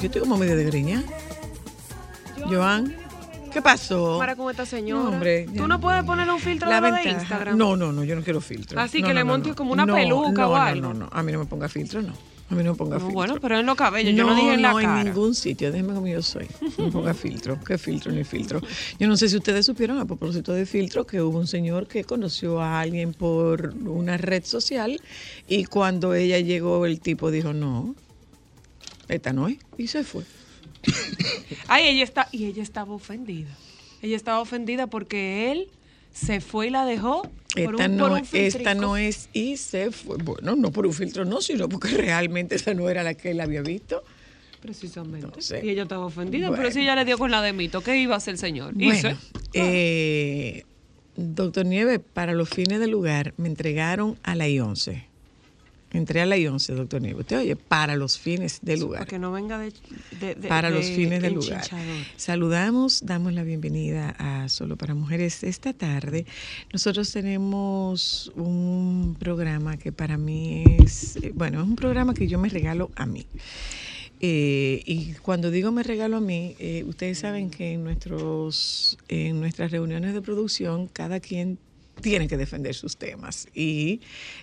yo estoy como medio de greña. Joan, ¿qué pasó? Para con esta señora. No, hombre, Tú no puedes ponerle un filtro La de, Instagram. No, no, no, yo no quiero filtro. Así No, que no, le no, montes no. como una No, peluca no, o no, algo. No, no, a mí no me ponga filtro, no. A mí no me ponga No, filtro. bueno, pero en los cabellos, yo no dije en la no, cara. en ningún sitio, déjeme como yo soy. No me ponga filtro, qué filtro ni filtro. Yo no sé si ustedes supieron a propósito de filtro que hubo un señor que conoció a alguien por una red social y cuando ella llegó el tipo dijo, no, esta no es, y se fue. Ay, ella está, y ella estaba ofendida. Ella estaba ofendida porque él se fue y la dejó por Esta un, no, por un esta no es y se fue. Bueno, no por un filtro, no, sino porque realmente esa no era la que él había visto. Precisamente. Entonces, y ella estaba ofendida, bueno. pero si ella le dio con la de mito, ¿qué iba a hacer el señor? Bueno, eh, doctor Nieves, para los fines del lugar me entregaron a la I-11. Entré a la I-11, doctor Nieves. Usted oye, para los fines del lugar. Para que no venga de, de- de- para los fines del lugar. Saludamos, damos la bienvenida a Solo para Mujeres esta tarde. Nosotros tenemos un programa que para mí es, eh, bueno, es un programa que yo me regalo a mí. Eh, y cuando digo me regalo a mí, eh, ustedes saben que en, nuestros, en nuestras reuniones de producción cada quien tiene que defender sus temas. Y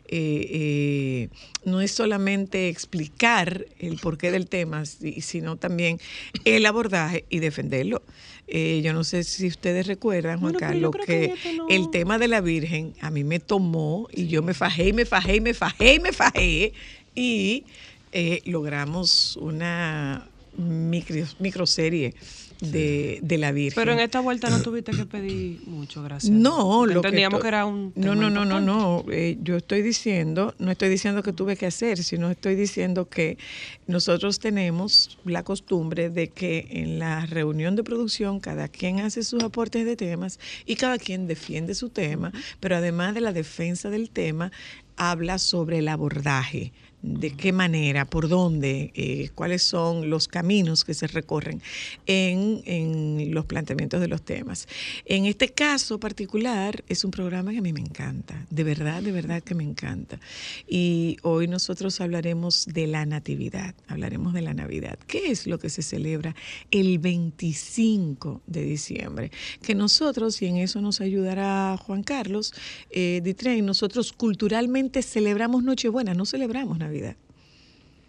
eh, eh, no es solamente explicar el porqué del tema, si- sino también el abordaje y defenderlo. Eh, yo no sé si ustedes recuerdan, Juan Bueno, Carlos, que que, en no. el tema de la Virgen a mí me tomó y yo me fajé y me fajé y me fajé y me fajé y eh, logramos una micro, microserie de, de la Virgen. Pero en esta vuelta no tuviste que pedir mucho, gracias. No, Porque lo que entendíamos que, era un No, tema no, no, no, no. Eh, yo estoy diciendo, no estoy diciendo que tuve que hacer, sino estoy diciendo que nosotros tenemos la costumbre de que en la reunión de producción cada quien hace sus aportes de temas y cada quien defiende su tema, pero además de la defensa del tema, habla sobre el abordaje de qué manera, por dónde, eh, cuáles son los caminos que se recorren en, los planteamientos de los temas. En este caso particular es un programa que a mí me encanta, de verdad, de verdad que me encanta. Y hoy nosotros hablaremos de la Natividad, hablaremos de la Navidad. ¿Qué es lo que se celebra el 25 de diciembre? Que nosotros, y en eso nos ayudará Juan Carlos eh, nosotros culturalmente celebramos Nochebuena, no celebramos Navidad.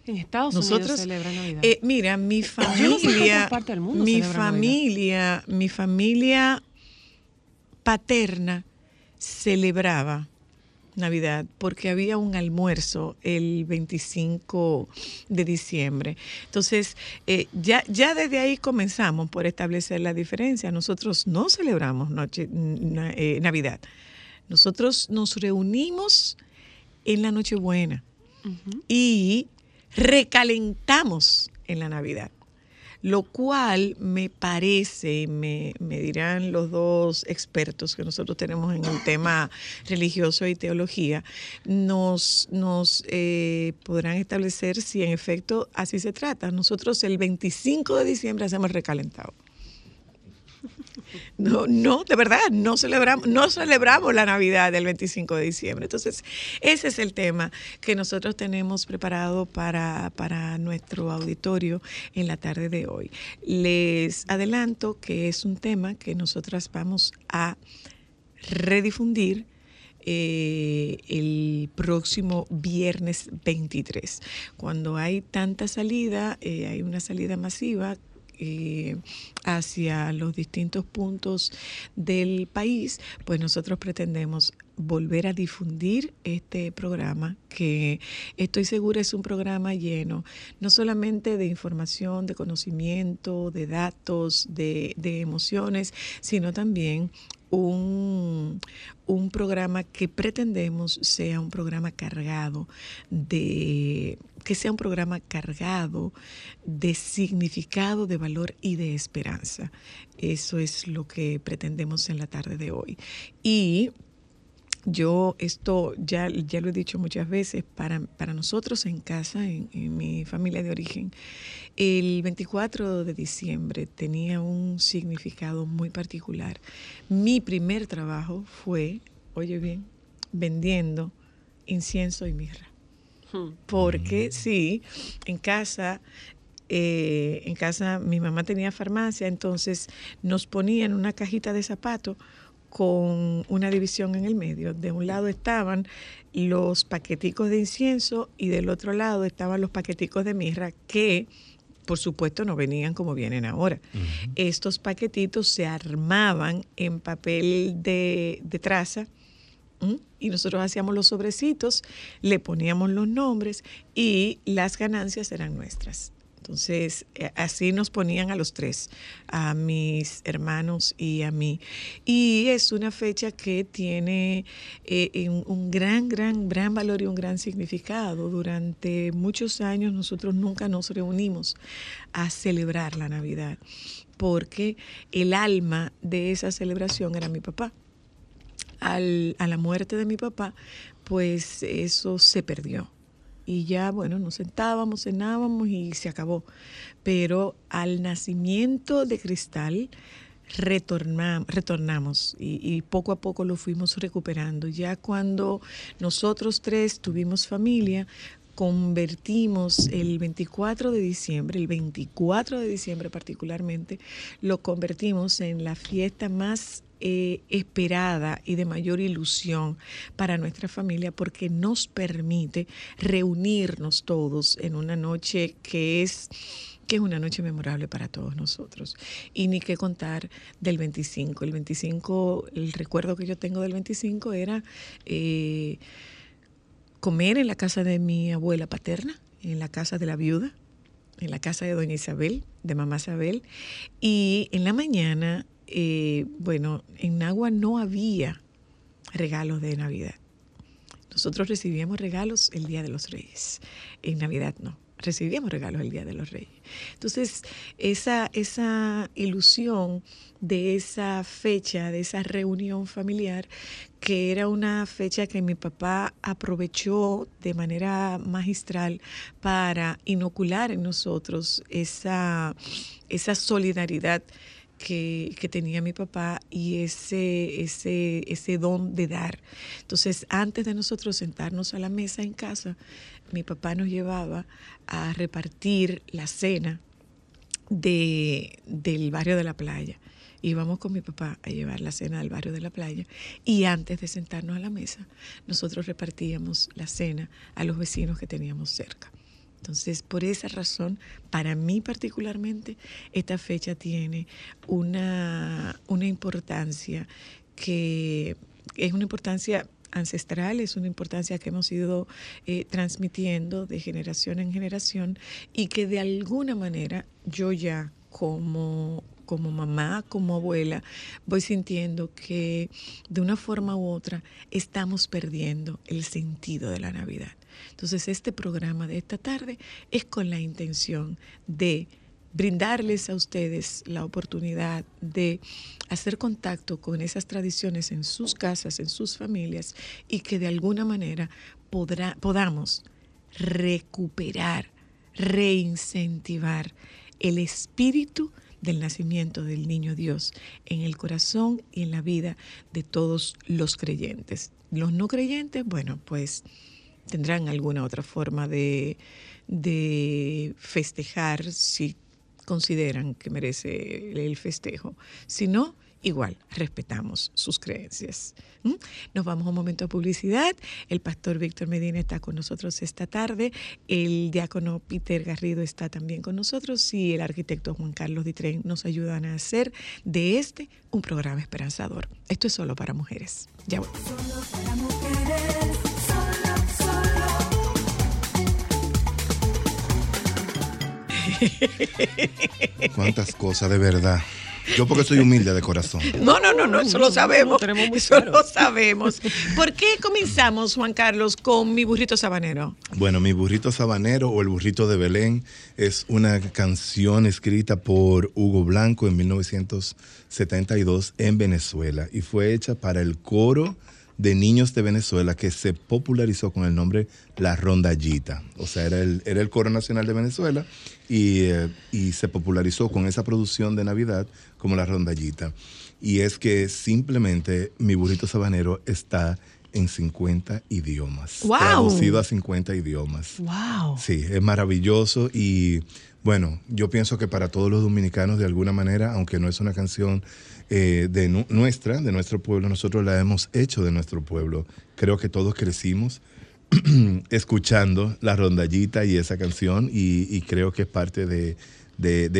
En Estados Nosotros, Unidos celebran Navidad. eh, mira, mi Yo no sé familia, mundo mi celebran Navidad. familia, mi familia paterna celebraba Navidad porque había un almuerzo el 25 de diciembre. Entonces, eh, ya, ya desde ahí comenzamos por establecer la diferencia. Nosotros no celebramos noche, na- eh, Navidad. Nosotros nos reunimos en la Nochebuena y recalentamos en la Navidad. Lo cual me parece, me, me dirán los dos expertos que nosotros tenemos en el tema religioso y teología, nos, eh, podrán establecer si en efecto así se trata. Nosotros el 25 de diciembre hacemos recalentado. No, no, de verdad, no celebramos, no celebramos la Navidad del 25 de diciembre. Entonces, ese es el tema que nosotros tenemos preparado para, para nuestro auditorio en la tarde de hoy. Les adelanto que es un tema que nosotras vamos a redifundir eh, el próximo viernes 23. Cuando hay tanta salida, eh, hay una salida masiva eh, hacia los distintos puntos del país, pues nosotros pretendemos volver a difundir este programa que estoy segura es un programa lleno no solamente de información, de conocimiento, de datos, de, de emociones, sino también un, un programa que pretendemos sea un programa cargado de que sea un programa cargado de significado, de valor y de esperanza. Eso es lo que pretendemos en la tarde de hoy. Y yo esto ya, ya lo he dicho muchas veces, para, para nosotros en casa, en, mi familia de origen, el 24 de diciembre tenía un significado muy particular. Mi primer trabajo fue, oye bien, vendiendo incienso y mirra. Porque sí, en casa eh, en casa mi mamá tenía farmacia, entonces nos ponían una cajita de zapatos con una división en el medio. De un lado estaban los paqueticos de incienso y del otro lado estaban los paqueticos de mirra que por supuesto no venían como vienen ahora. Estos paquetitos se armaban en papel de, de traza y nosotros hacíamos los sobrecitos, le poníamos los nombres y las ganancias eran nuestras. Entonces, eh, así nos ponían a los tres, a mis hermanos y a mí. Y es una fecha que tiene eh, un, un gran, gran, gran valor y un gran significado. Durante muchos años nosotros nunca nos reunimos a celebrar la Navidad, porque el alma de esa celebración era mi papá al- a la muerte de mi papá, pues eso se perdió. Y ya, bueno, nos sentábamos, cenábamos y se acabó. Pero al nacimiento de Cristal retorna- retornamos y, y poco a poco lo fuimos recuperando. Ya cuando nosotros tres tuvimos familia, convertimos el 24 de diciembre, el 24 de diciembre particularmente, lo convertimos en la fiesta más eh, esperada y de mayor ilusión para nuestra familia porque nos permite reunirnos todos en una noche que es que es una noche memorable para todos nosotros. Y ni qué contar del 25. El 25, el recuerdo que yo tengo del 25 era eh, comer en la casa de mi abuela paterna, en la casa de la viuda, en la casa de doña Isabel, de mamá Isabel, y en la mañana, eh, bueno, en Nagua no había regalos de Navidad. Nosotros recibíamos regalos el Día de los Reyes, en Navidad no. Recibíamos regalos el Día de los Reyes. Entonces, esa, esa ilusión de esa fecha, de esa reunión familiar, que era una fecha que mi papá aprovechó de manera magistral para inocular en nosotros esa, esa solidaridad que, que tenía mi papá y ese, ese, ese don de dar. Entonces, antes de nosotros sentarnos a la mesa en casa, mi papá nos llevaba a repartir la cena de, del barrio de la playa. Íbamos con mi papá a llevar la cena del barrio de la playa y antes de sentarnos a la mesa, nosotros repartíamos la cena a los vecinos que teníamos cerca. Entonces, por esa razón, para mí particularmente, esta fecha tiene una, una importancia que es una importancia ancestral, es una importancia que hemos ido eh, transmitiendo de generación en generación y que de alguna manera yo ya como como mamá, como abuela, voy sintiendo que de una forma u otra estamos perdiendo el sentido de la Navidad. Entonces, este programa de esta tarde es con la intención de brindarles a ustedes la oportunidad de hacer contacto con esas tradiciones en sus casas, en sus familias, y que de alguna manera podrá, podamos recuperar, reincentivar el espíritu del nacimiento del niño Dios en el corazón y en la vida de todos los creyentes. Los no creyentes, bueno, pues tendrán alguna otra forma de, de festejar si consideran que merece el festejo. Si no, igual, respetamos sus creencias. ¿Mm? Nos vamos a un momento de publicidad. El pastor Víctor Medina está con nosotros esta tarde. El diácono Peter Garrido está también con nosotros y el arquitecto Juan Carlos Ditren nos ayudan a hacer de este un programa esperanzador. Esto es solo para mujeres. Ya voy. Solo para mujeres, Cuántas cosas, de verdad. Yo porque soy humilde de corazón. No, no, no, no, eso lo sabemos. tenemos muy Eso claro. lo sabemos. ¿Por qué comenzamos, Juan Carlos, con mi burrito sabanero? Bueno, mi burrito sabanero o el burrito de Belén es una canción escrita por Hugo Blanco en 1972 en Venezuela y fue hecha para el coro de niños de Venezuela que se popularizó con el nombre La Rondallita. O sea, era el, era el coro nacional de Venezuela y, eh, y se popularizó con esa producción de Navidad como La Rondallita. Y es que simplemente mi burrito sabanero está en 50 idiomas. ¡Guau! Traducido a 50 idiomas. ¡Wow! Sí, es maravilloso y bueno, yo pienso que para todos los dominicanos de alguna manera, aunque no es una canción eh, de nu- nuestra, de nuestro pueblo, nosotros la hemos hecho de nuestro pueblo. Creo que todos crecimos escuchando la rondallita y esa canción y, creo que es parte de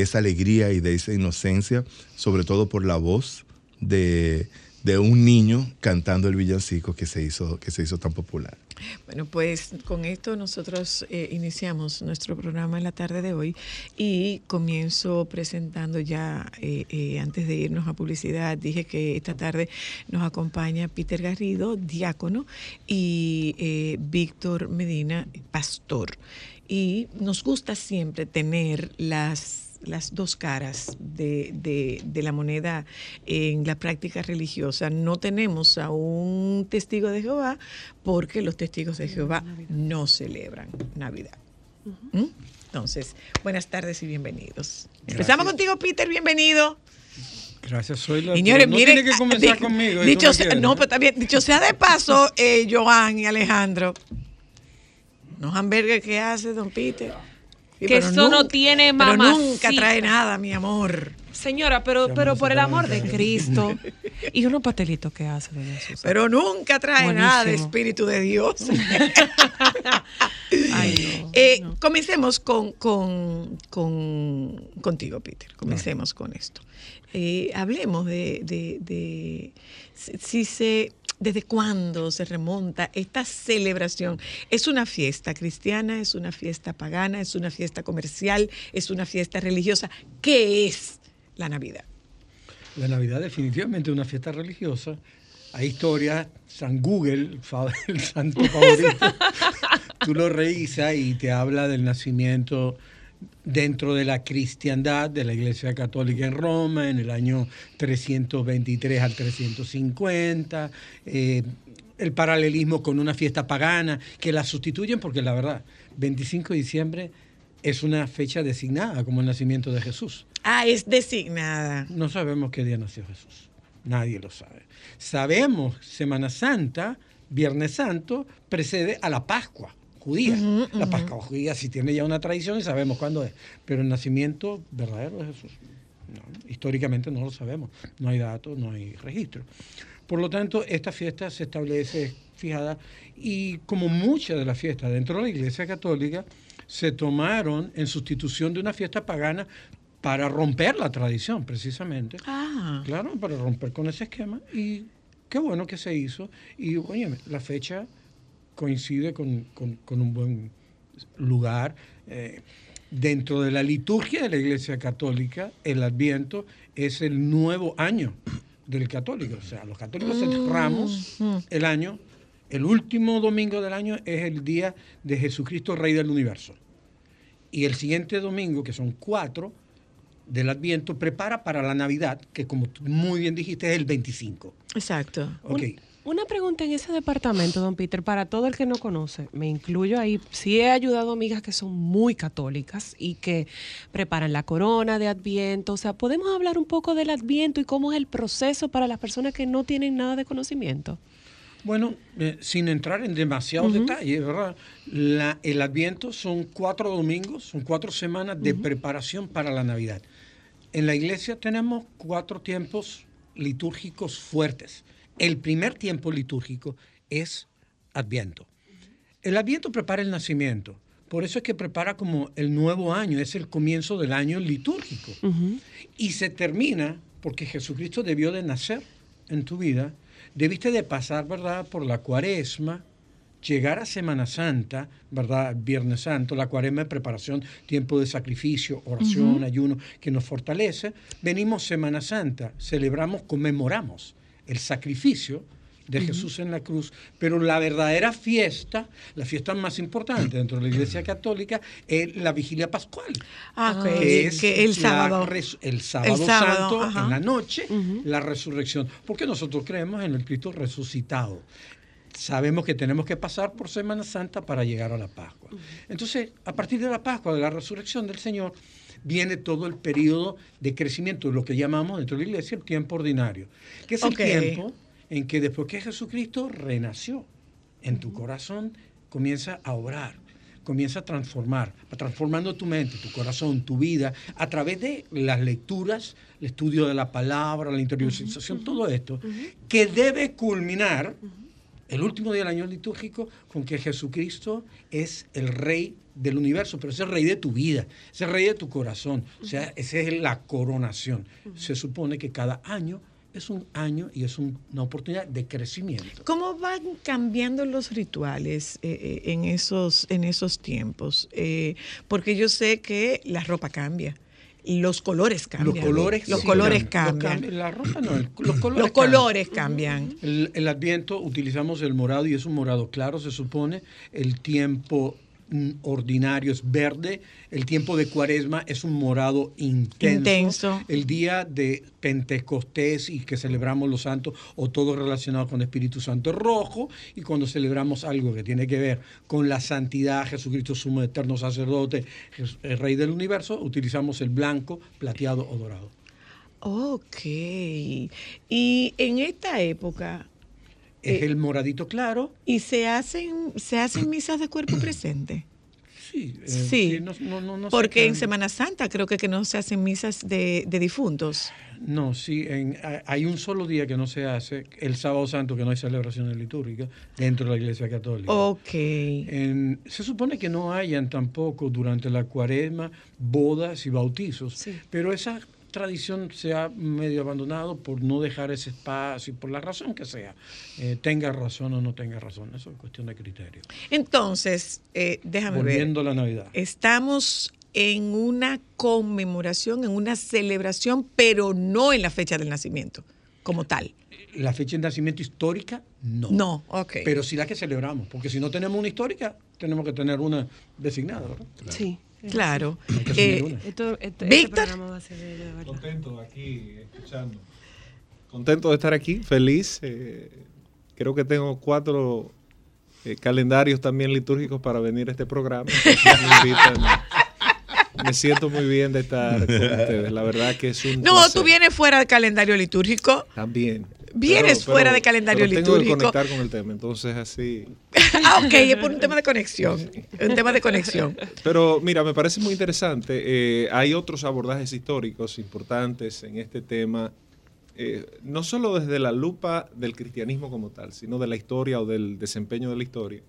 esa alegría y de esa inocencia, sobre todo por la voz de, de un niño cantando el villancico que se hizo, que se hizo tan popular. Bueno, pues con esto nosotros eh, iniciamos nuestro programa en la tarde de hoy y comienzo presentando ya, eh, eh, antes de irnos a publicidad, dije que esta tarde nos acompaña Peter Garrido, diácono, y Víctor Medina, pastor. Y nos gusta siempre tener las las dos caras de, de- de la moneda en la práctica religiosa. No tenemos a un testigo de Jehová porque los testigos de Jehová no celebran Navidad. ¿Mm? Entonces, buenas tardes y bienvenidos. Empezamos contigo, Peter, bienvenido. Gracias, soy la. Señores, no miren, tiene que comenzar di- conmigo. ¿y Dicho sea, no, pero también, dicho sea de paso, eh, Joan y Alejandro, los hamburgues que hace Don Peter. Sí, Que eso no tiene Pero nunca trae nada, mi amor. Señora, pero, pero por el amor de Cristo. Y unos pastelitos que hace, doña Susan. Pero nunca trae nada de. Espíritu de Dios. Ay, no, Eh, no. Comencemos con, con- con- contigo, Peter. Comencemos con esto. Eh, hablemos de, de- de si, si se, desde cuándo se remonta esta celebración. ¿Es una fiesta cristiana? ¿Es una fiesta pagana? ¿Es una fiesta comercial? ¿Es una fiesta religiosa? ¿Qué es la Navidad? La Navidad definitivamente es una fiesta religiosa. Hay historias, San Google, el santo favorito, tú lo revisas y te habla del nacimiento dentro de la cristiandad de la Iglesia Católica en Roma en el año 323 al 350. eh, el paralelismo con una fiesta pagana que la sustituyen porque la verdad, 25 de diciembre es una fecha designada como el nacimiento de Jesús. Ah, es designada. No sabemos qué día nació Jesús. Nadie lo sabe. Sabemos Semana Santa, Viernes Santo, precede a la Pascua judía. La Pascua judía sí tiene ya una tradición y sabemos cuándo es. Pero el nacimiento verdadero de Jesús, no, históricamente no lo sabemos. No hay datos, no hay registro. Por lo tanto, esta fiesta se establece fijada y como muchas de las fiestas dentro de la Iglesia Católica se tomaron en sustitución de una fiesta pagana para romper la tradición, precisamente. Ah. Claro, para romper con ese esquema. Y qué bueno que se hizo. Y, oye, la fecha coincide con, con- con un buen lugar. Eh, dentro de la liturgia de la Iglesia Católica, el Adviento es el nuevo año del católico. O sea, los católicos cerramos el año. El último domingo del año es el día de Jesucristo, Rey del Universo. Y el siguiente domingo, que son cuatro, del Adviento, prepara para la Navidad, que como tú muy bien dijiste, es el 25. Exacto. Ok. Un- Una pregunta en ese departamento, don Peter, para todo el que no conoce, me incluyo ahí, sí he ayudado a amigas que son muy católicas y que preparan la corona de Adviento, o sea, ¿podemos hablar un poco del Adviento y cómo es el proceso para las personas que no tienen nada de conocimiento? Bueno, eh, sin entrar en demasiados detalles, ¿verdad? La- el Adviento son cuatro domingos, son cuatro semanas de preparación para la Navidad. En la iglesia tenemos cuatro tiempos litúrgicos fuertes. El primer tiempo litúrgico es Adviento. El Adviento prepara el nacimiento. Por eso es que prepara como el nuevo año, es el comienzo del año litúrgico. Y se termina porque Jesucristo debió de nacer en tu vida, debiste de pasar, ¿verdad?, por la cuaresma, llegar a Semana Santa, ¿verdad?, Viernes Santo, la cuaresma de preparación, tiempo de sacrificio, oración, ayuno, que nos fortalece. Venimos Semana Santa, celebramos, conmemoramos el sacrificio de Jesús en la cruz, pero la verdadera fiesta, la fiesta más importante dentro de la Iglesia Católica, es la vigilia pascual Ah, que es que el sábado. el sábado, El sábado, santo ajá. en la noche, la resurrección. Porque nosotros creemos en el Cristo resucitado. Sabemos que tenemos que pasar por Semana Santa para llegar a la Pascua. Entonces, a partir de la Pascua, de la resurrección del Señor, viene todo el periodo de crecimiento, lo que llamamos dentro de la iglesia el tiempo ordinario, que es el tiempo en que después que Jesucristo renació en tu corazón, comienza a obrar, comienza a transformar, transformando tu mente, tu corazón, tu vida, a través de las lecturas, el estudio de la palabra, la interiorización, todo esto, que debe culminar el último día del año litúrgico con que Jesucristo es el rey del universo, pero es el rey de tu vida, es el rey de tu corazón, o sea, esa es la coronación. Se supone que cada año es un año y es un- una oportunidad de crecimiento. ¿Cómo van cambiando los rituales eh, eh, en, esos, en esos tiempos? Eh, porque yo sé que la ropa cambia, los colores cambian. Los colores, los sí colores cambian. La ropa no, el- los colores. Los cambian. colores cambian. El, el Adviento utilizamos el morado y es un morado claro, se supone. El tiempo ordinario es verde. El tiempo de cuaresma es un morado intenso. Intenso. El día de Pentecostés y que celebramos los santos o todo relacionado con el Espíritu Santo es rojo. Y cuando celebramos algo que tiene que ver con la santidad, Jesucristo sumo eterno sacerdote, el Rey del universo, utilizamos el blanco, plateado o dorado. Ok. Y en esta época, Es Eh, el moradito claro. ¿y se hacen, se hacen misas de cuerpo presente? Sí, eh, Sí, no, no, no, no sé porque en Semana Santa creo que, que no se hacen misas de, de difuntos. No, sí, en- hay- un solo día que no se hace, el sábado santo, que no hay celebraciones litúrgicas dentro de la Iglesia Católica. Ok. En- se supone que no hayan tampoco durante la cuaresma bodas y bautizos, Sí. pero esa tradición se ha medio abandonado por no dejar ese espacio, por la razón que sea, Eh, tenga razón o no tenga razón, eso es cuestión de criterio. Entonces, eh, déjame ver. Volviendo a la Navidad. Estamos en una conmemoración, en una celebración, pero no en la fecha del nacimiento, como tal. La fecha de nacimiento histórica, no. No, ok. Pero sí la que celebramos, porque si no tenemos una histórica, tenemos que tener una designada, ¿verdad? Sí. Claro. Eh, una. Esto, este, este Víctor. programa va a ser de de verdad. Contento aquí, escuchando. Contento de estar aquí, feliz. eh, creo que tengo cuatro eh, calendarios también litúrgicos para venir a este programa. Entonces me invitan. Me siento muy bien de estar con ustedes. La verdad que es un no, placer. tú vienes fuera del calendario litúrgico. También. Vienes fuera de calendario pero Tengo litúrgico. que conectar con el tema, entonces así. ah, ok, es por un tema de conexión. Un tema de conexión. Pero mira, me parece muy interesante. eh, hay otros abordajes históricos importantes en este tema, eh, no solo desde la lupa del cristianismo como tal, sino de la historia o del desempeño de la historia.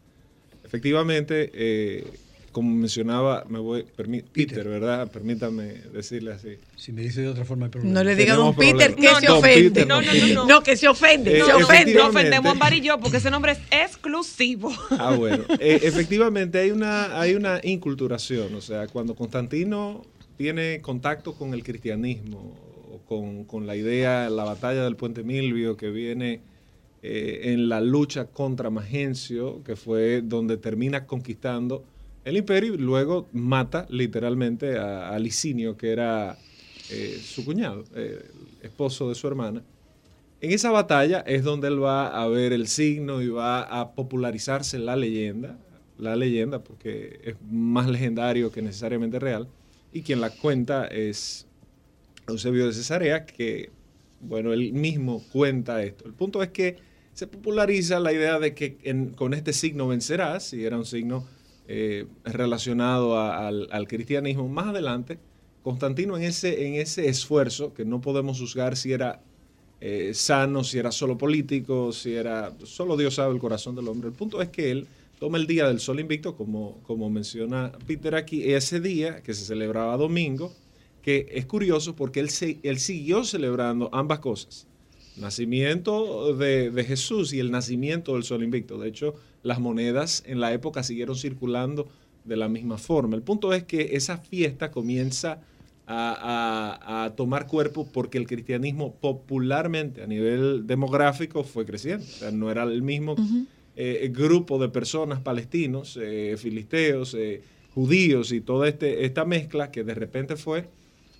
Efectivamente, eh, como mencionaba, me voy, permi- Peter, ¿verdad? Permítame decirle así. Si me dice de otra forma, hay problema. No le diga a don Tenemos Peter que se ofende. Peter, No, no, no, no. No, que se ofende, Eh, se ofende. No ofendemos a Ambar y yo porque ese nombre es exclusivo. Ah, bueno. Eh, efectivamente, hay una, hay una inculturación. O sea, cuando Constantino tiene contacto con el cristianismo, o con, con la idea, la batalla del puente Milvio, que viene eh, en la lucha contra Magencio, que fue donde termina conquistando el imperio luego mata literalmente a, Licinio, que era eh, su cuñado, eh, esposo de su hermana. En esa batalla es donde él va a ver el signo y va a popularizarse la leyenda, la leyenda porque es más legendario que necesariamente real, y quien la cuenta es Eusebio de Cesarea, que, bueno, él mismo cuenta esto. El punto es que se populariza la idea de que con este signo vencerás, y era un signo eh, relacionado al cristianismo. Más adelante, Constantino en ese, en ese esfuerzo, que no podemos juzgar si era eh, sano, si era solo político, si era... Solo Dios sabe el corazón del hombre. El punto es que él toma el día del sol invicto, como, como menciona Peter aquí, ese día que se celebraba domingo, que es curioso porque él, se- él siguió celebrando ambas cosas. Nacimiento de, de Jesús y el nacimiento del sol invicto. De hecho, las monedas en la época siguieron circulando de la misma forma. El punto es que esa fiesta comienza a, a- a tomar cuerpo porque el cristianismo popularmente a nivel demográfico fue creciendo. O sea, no era el mismo eh, grupo de personas palestinos, eh, filisteos, eh, judíos y toda este, esta mezcla que de repente fue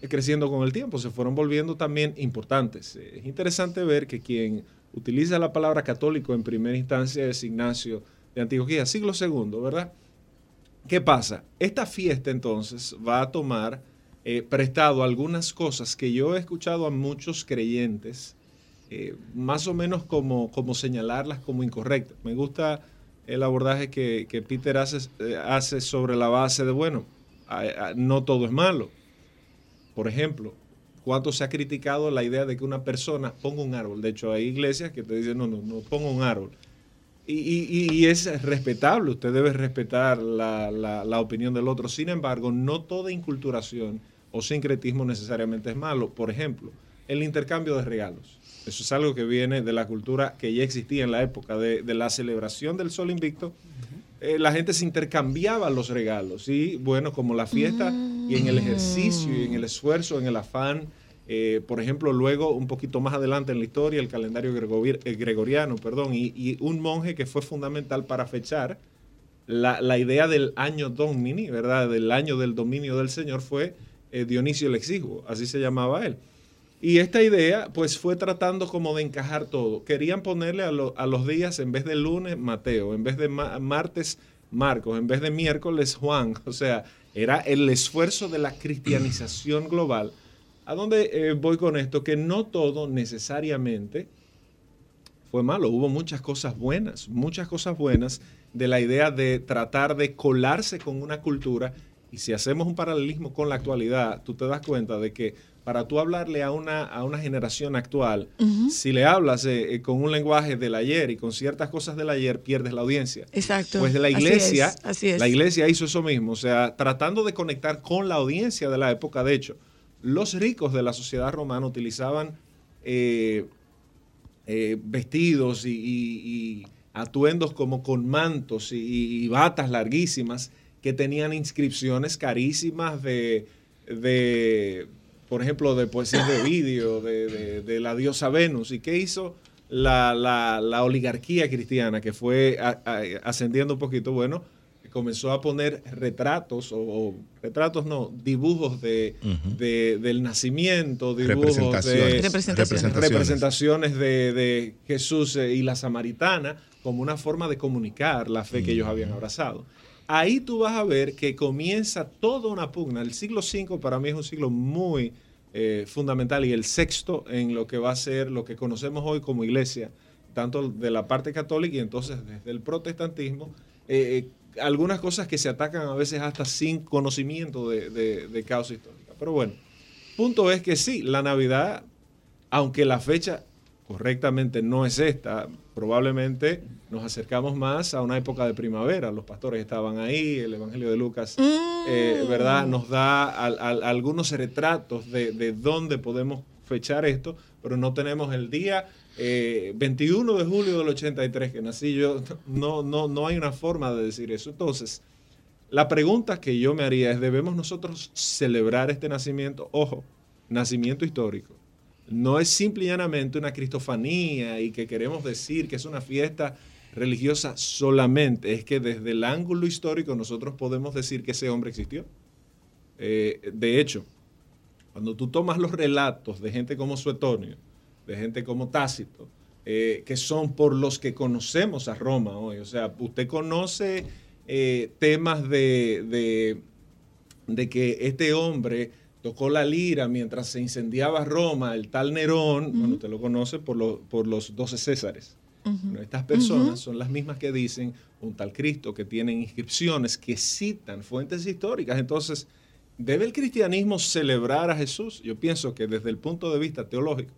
creciendo con el tiempo, se fueron volviendo también importantes. Es interesante ver que quien utiliza la palabra católico en primera instancia es Ignacio de Antioquía, siglo segundo, ¿verdad? ¿Qué pasa? Esta fiesta entonces va a tomar eh, prestado algunas cosas que yo he escuchado a muchos creyentes, eh, más o menos como, como señalarlas como incorrectas. Me gusta el abordaje que, que Peter hace, eh, hace sobre la base de, bueno, no todo es malo. Por ejemplo, ¿cuánto se ha criticado la idea de que una persona ponga un árbol? De hecho, hay iglesias que te dicen, no, no, no ponga un árbol. Y, es respetable, usted debe respetar la, opinión del otro. Sin embargo, no toda inculturación o sincretismo necesariamente es malo. Por ejemplo, el intercambio de regalos. Eso es algo que viene de la cultura que ya existía en la época de la celebración del Sol Invicto. Eh, la gente se intercambiaba los regalos y bueno, como la fiesta y en el ejercicio y en el esfuerzo, en el afán, eh, por ejemplo, luego un poquito más adelante en la historia, el calendario eh, gregoriano, perdón, y, y un monje que fue fundamental para fechar la, la idea del año domini, ¿verdad? Del año del dominio del Señor fue eh, Dionisio el Exiguo, así se llamaba él. Y esta idea, pues fue tratando como de encajar todo. Querían ponerle a, a los días, en vez de lunes, Mateo, en vez de ma- martes, Marcos, en vez de miércoles, Juan. O sea, era el esfuerzo de la cristianización global. ¿A dónde eh, voy con esto? Que no todo necesariamente fue malo. Hubo muchas cosas buenas, muchas cosas buenas de la idea de tratar de colarse con una cultura. Y si hacemos un paralelismo con la actualidad, tú te das cuenta de que para tú hablarle a una, a una generación actual, si le hablas eh, eh, con un lenguaje del ayer y con ciertas cosas del ayer, pierdes la audiencia. Exacto. Pues la Así iglesia, es, así es. la iglesia hizo eso mismo, o sea, tratando de conectar con la audiencia de la época. De hecho, los ricos de la sociedad romana utilizaban eh, eh, vestidos y, y- y atuendos como con mantos y, y batas larguísimas que tenían inscripciones carísimas de, de, por ejemplo, de poesías de vídeo, de, de- de la diosa Venus. ¿Y qué hizo la, la- la oligarquía cristiana que fue a- a- ascendiendo un poquito? Bueno, comenzó a poner retratos, o, o retratos no, dibujos de, del nacimiento, dibujos de Representaciones. Representaciones. de Jesús eh, y la samaritana como una forma de comunicar la fe que ellos habían abrazado. Ahí tú vas a ver que comienza toda una pugna. El siglo V para mí es un siglo muy eh, fundamental y el sexto en lo que va a ser lo que conocemos hoy como iglesia, tanto de la parte católica y entonces desde el protestantismo, eh, eh, algunas cosas que se atacan a veces hasta sin conocimiento de, causa histórica. Pero bueno, punto es que sí, la Navidad, aunque la fecha correctamente no es esta, probablemente nos acercamos más a una época de primavera. Los pastores estaban ahí, el Evangelio de Lucas, eh, ¿verdad? Nos da al- al- algunos retratos de, de dónde podemos fechar esto, pero no tenemos el día eh, 21 de julio del 83 que nací yo. No, no, no hay una forma de decir eso. Entonces, la pregunta que yo me haría es, ¿debemos nosotros celebrar este nacimiento? Ojo, nacimiento histórico. No es simple y llanamente una cristofanía y que queremos decir que es una fiesta religiosa solamente. Es que desde el ángulo histórico nosotros podemos decir que ese hombre existió. Eh, de hecho, cuando tú tomas los relatos de gente como Suetonio, de gente como Tácito, eh, que son por los que conocemos a Roma hoy. O sea, usted conoce eh, temas de, de, de que este hombre tocó la lira mientras se incendiaba Roma, el tal Nerón, bueno, usted lo conoce por, lo- por los 12 Césares. Bueno, estas personas son las mismas que dicen un tal Cristo, que tienen inscripciones, que citan fuentes históricas. Entonces, ¿debe el cristianismo celebrar a Jesús? Yo pienso que desde el punto de vista teológico,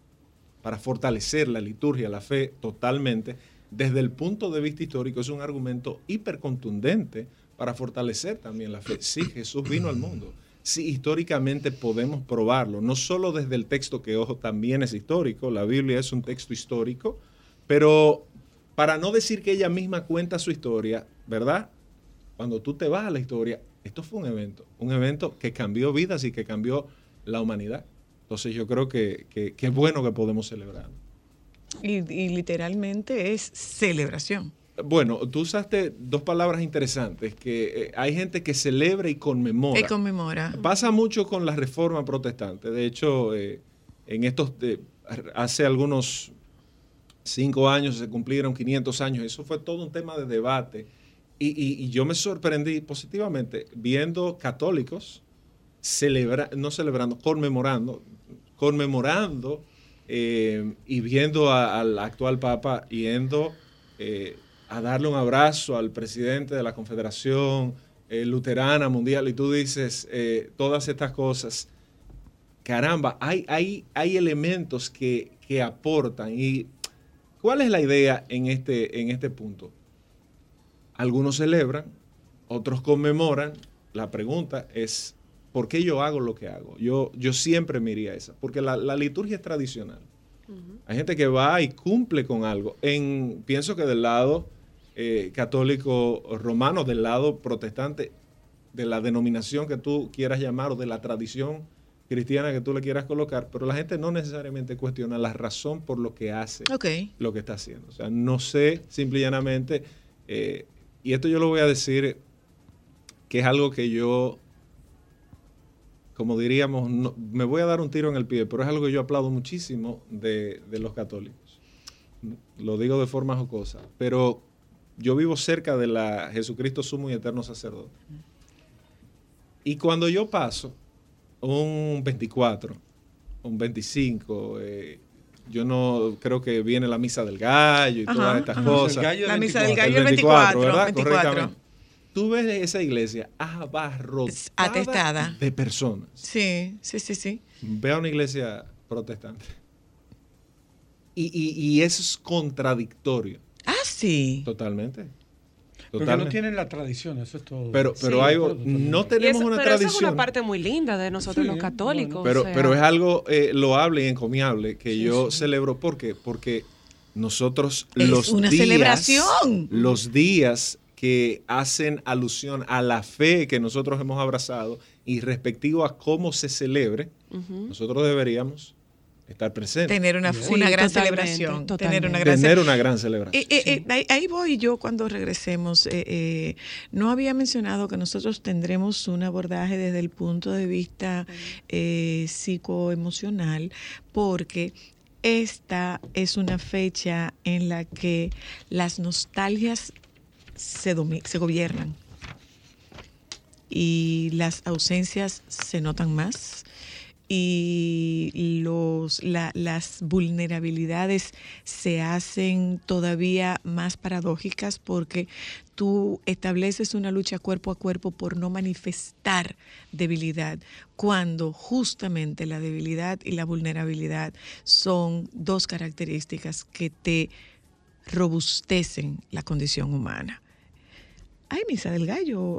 para fortalecer la liturgia, la fe totalmente, desde el punto de vista histórico es un argumento hipercontundente para fortalecer también la fe. Sí, Jesús vino al mundo. Sí, históricamente podemos probarlo, no solo desde el texto que, ojo, también es histórico, la Biblia es un texto histórico, pero para no decir que ella misma cuenta su historia, ¿verdad? Cuando tú te vas a la historia, esto fue un evento, un evento que cambió vidas y que cambió la humanidad. Entonces yo creo que, que, es bueno que podemos celebrar. Y literalmente es celebración. Bueno, tú usaste dos palabras interesantes, que eh, hay gente que celebra y conmemora. Y conmemora. Pasa mucho con la reforma protestante. De hecho, eh, en estos, hace algunos cinco años se cumplieron 500 años. Eso fue todo un tema de debate. Y, y- y yo me sorprendí positivamente viendo católicos celebra, no celebrando, conmemorando, conmemorando eh, y viendo al actual Papa yendo eh, a darle un abrazo al presidente de la Confederación eh, Luterana Mundial. Y tú dices, eh, todas estas cosas caramba, hay, hay, hay elementos que, que aportan. ¿Y cuál es la idea en este, en este punto? Algunos celebran, otros conmemoran. La pregunta es, ¿por qué yo hago lo que hago? Yo, yo siempre me iría a esa, porque la, la liturgia es tradicional. Hay gente que va y cumple con algo. En, pienso que del lado eh, católico romano, del lado protestante, de la denominación que tú quieras llamar o de la tradición cristiana que tú le quieras colocar, pero la gente no necesariamente cuestiona la razón por lo que hace lo que está haciendo. O sea, no sé, simple y llanamente, eh, y esto yo lo voy a decir, que es algo que yo, como diríamos, no- me voy a dar un tiro en el pie, pero es algo que yo aplaudo muchísimo de, de los católicos. Lo digo de forma jocosa, pero yo vivo cerca de la Jesucristo sumo y eterno sacerdote. Y cuando yo paso un 24, un 25, eh, yo no creo que viene la misa del gallo y Ajá, todas estas ajá. cosas. La misa del 24. gallo el 24, ¿verdad? 24. Correctamente. Tú ves esa iglesia abarrotada Atestada. de personas. Sí, sí, sí, sí. Ve a una iglesia protestante. Y, y- y eso es contradictorio, Ah, sí. totalmente. Porque no Totalmente. tienen la tradición, eso es todo. Pero, pero Sí, hay, totalmente. no tenemos eso- una pero esa tradición. es una parte muy linda de nosotros Sí, los católicos. Pero, o sea, pero es algo eh, loable y encomiable que Sí, yo sí. celebro. ¿Por qué? Porque nosotros Es los una días, celebración. Los días que hacen alusión a la fe que nosotros hemos abrazado y respectivo a cómo se celebre, nosotros deberíamos estar presentes. Tener una, Sí, una gran totalmente, celebración. Tener totalmente. una gran Tener una gran celebración. Eh, eh, eh, ahí, voy yo cuando regresemos. Eh, eh, no había mencionado que nosotros tendremos un abordaje desde el punto de vista eh, psicoemocional, porque esta es una fecha en la que las nostalgias se, se gobiernan y las ausencias se notan más y los, la- las vulnerabilidades se hacen todavía más paradójicas porque tú estableces una lucha cuerpo a cuerpo por no manifestar debilidad, cuando justamente la debilidad y la vulnerabilidad son dos características que te robustecen la condición humana. Ay, misa del gallo,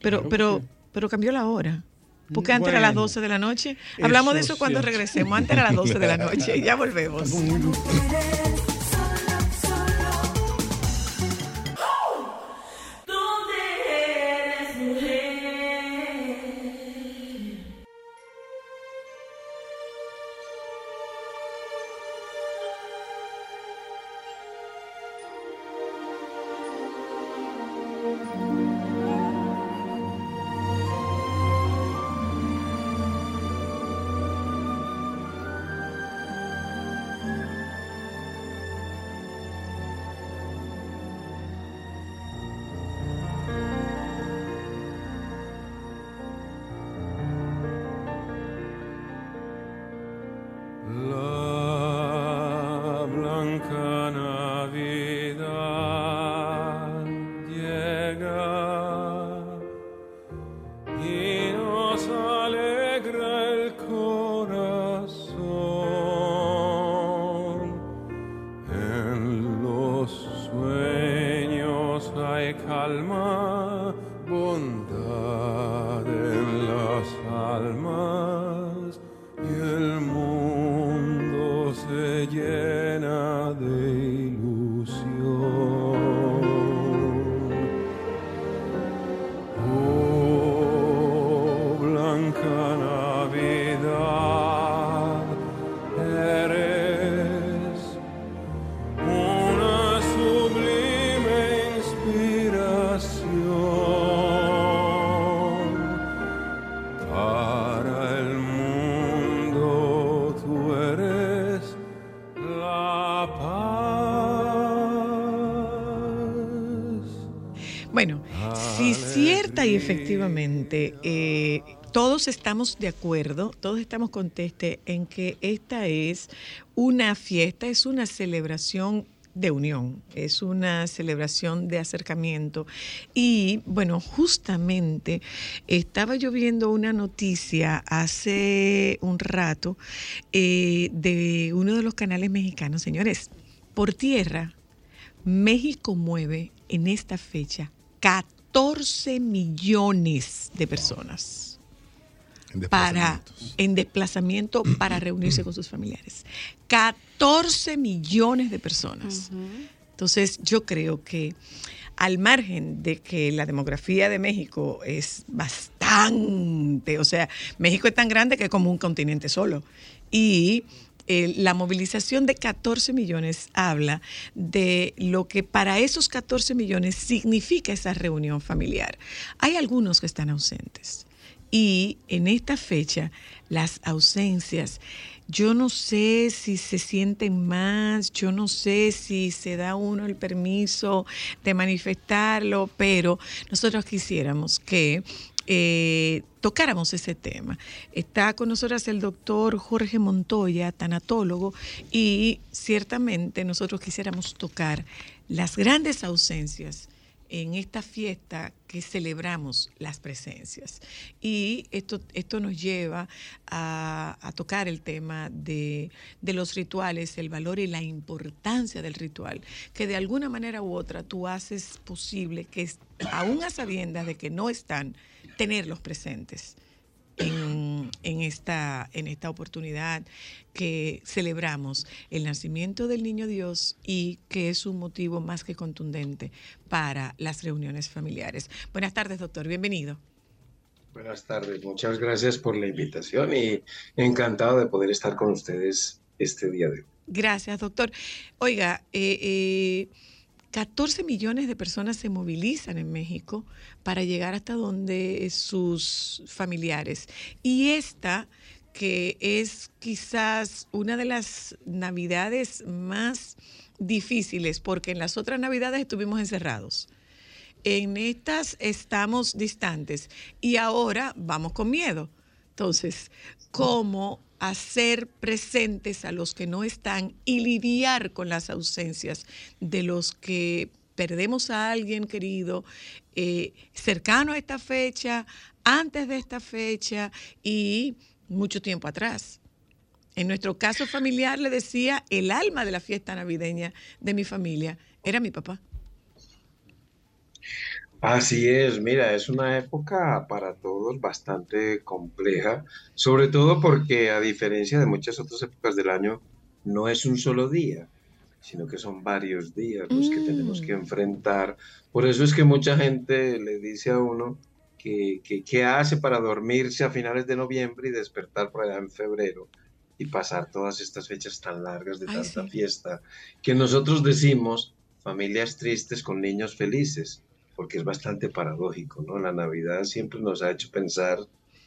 pero, Claro pero, sí. pero cambió la hora. Porque antes era las Bueno, 12 de la noche. Hablamos de eso eso cuando regresemos. Antes era las 12 de la noche. Ya volvemos. Efectivamente eh, todos estamos de acuerdo, todos estamos contestes en que esta es una fiesta, es una celebración de unión, es una celebración de acercamiento. Y bueno, justamente estaba yo viendo una noticia hace un rato eh, de uno de los canales mexicanos, señores, por tierra, México mueve en esta fecha 14 millones de personas En para en desplazamiento para reunirse con sus familiares. 14 millones de personas. Entonces, yo creo que al margen de que la demografía de México es bastante, o sea, México es tan grande que es como un continente solo. Y eh, la movilización de 14 millones habla de lo que para esos 14 millones significa esa reunión familiar. Hay algunos que están ausentes. Y en esta fecha, las ausencias, yo no sé si se sienten más, yo no sé si se da uno el permiso de manifestarlo, pero nosotros quisiéramos que eh, tocáramos ese tema. Está con nosotros el doctor Jorge Montoya, tanatólogo, y ciertamente nosotros quisiéramos tocar las grandes ausencias en esta fiesta que celebramos las presencias. Y esto, esto nos lleva a, tocar el tema de, de los rituales, el valor y la importancia del ritual, que de alguna manera u otra tú haces posible que, aún a sabiendas de que no están, tenerlos presentes en, en esta, en esta oportunidad que celebramos el nacimiento del niño Dios y que es un motivo más que contundente para las reuniones familiares. Buenas tardes, doctor. Bienvenido. Buenas tardes, muchas gracias por la invitación y encantado de poder estar con ustedes este día de hoy. Gracias, doctor. Oiga, eh, eh, 14 millones de personas se movilizan en México para llegar hasta donde sus familiares. Y esta, que es quizás una de las navidades más difíciles, porque en las otras navidades estuvimos encerrados. En estas estamos distantes y ahora vamos con miedo. Entonces, ¿cómo hacer presentes a los que no están y lidiar con las ausencias de los que perdemos a alguien querido eh, cercano a esta fecha, antes de esta fecha y mucho tiempo atrás? En nuestro caso familiar, le decía, el alma de la fiesta navideña de mi familia era mi papá. Así es, mira, es una época para todos bastante compleja, sobre todo porque a diferencia de muchas otras épocas del año, no es un solo día, sino que son varios días los que tenemos que Mm. enfrentar. Por eso es que mucha gente le dice a uno que, que, qué hace para dormirse a finales de noviembre y despertar por allá en febrero y pasar todas estas fechas tan largas de Ay, tanta sí. fiesta, que nosotros decimos familias tristes con niños felices, porque es bastante paradójico, ¿no? La Navidad siempre nos ha hecho pensar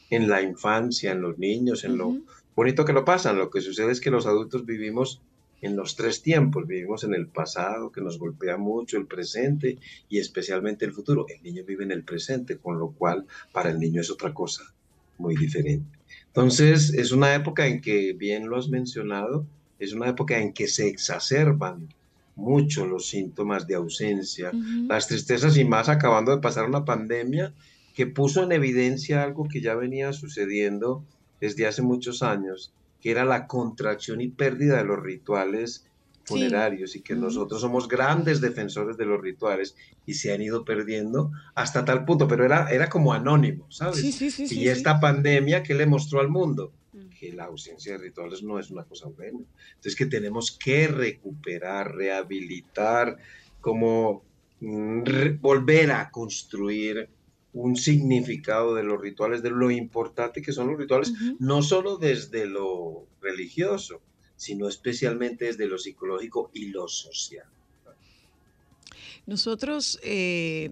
en la infancia, en los niños, en lo Ujú. bonito que lo pasan. Lo que sucede es que los adultos vivimos en los tres tiempos, vivimos en el pasado, que nos golpea mucho, el presente y especialmente el futuro. El niño vive en el presente, con lo cual para el niño es otra cosa muy diferente. Entonces, es una época en que, bien lo has mencionado, es una época en que se exacerban mucho los síntomas de ausencia, las tristezas y más acabando de pasar una pandemia que puso en evidencia algo que ya venía sucediendo desde hace muchos años, que era la contracción y pérdida de los rituales Sí. funerarios y que nosotros somos grandes defensores de los rituales y se han ido perdiendo hasta tal punto, pero era, era como anónimo, ¿sabes? Sí, y esta pandemia, ¿qué le mostró al mundo? Que la ausencia de rituales no es una cosa buena. Entonces que tenemos que recuperar, rehabilitar, como mm, re- volver a construir un significado de los rituales, de lo importante que son los rituales, no solo desde lo religioso, sino especialmente desde lo psicológico y lo social. Nosotros, eh,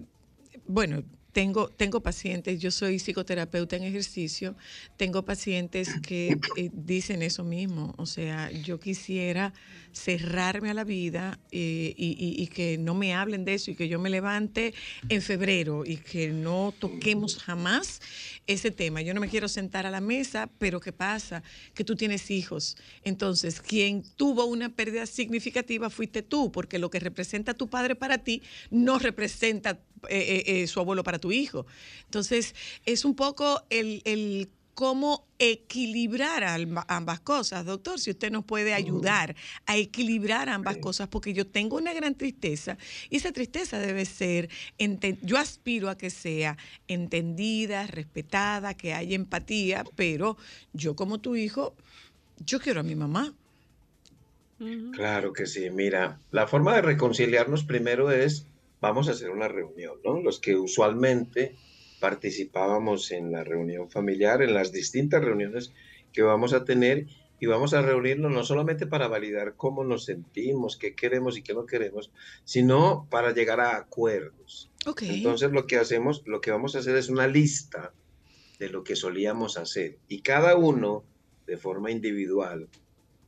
bueno, tengo, tengo pacientes, yo soy psicoterapeuta en ejercicio, tengo pacientes que eh, dicen eso mismo, o sea, yo quisiera cerrarme a la vida eh, y, que no me hablen de eso y que yo me levante en febrero y que no toquemos jamás ese tema. Yo no me quiero sentar a la mesa, pero ¿qué pasa? Que tú tienes hijos. Entonces, quien tuvo una pérdida significativa fuiste tú, porque lo que representa tu padre para ti no representa eh, eh, su abuelo para tu hijo. Entonces, es un poco el cómo equilibrar ambas cosas, doctor, si usted nos puede ayudar a equilibrar ambas cosas, porque yo tengo una gran tristeza y esa tristeza debe ser, yo aspiro a que sea entendida, respetada, que haya empatía, pero yo como tu hijo, yo quiero a mi mamá. Claro que sí. Mira, la forma de reconciliarnos primero es, vamos a hacer una reunión, ¿no? Los que usualmente participábamos en la reunión familiar, en las distintas reuniones que vamos a tener y vamos a reunirnos no solamente para validar cómo nos sentimos, qué queremos y qué no queremos, sino para llegar a acuerdos. Ok. Entonces lo que hacemos, lo que vamos a hacer es una lista de lo que solíamos hacer y cada uno de forma individual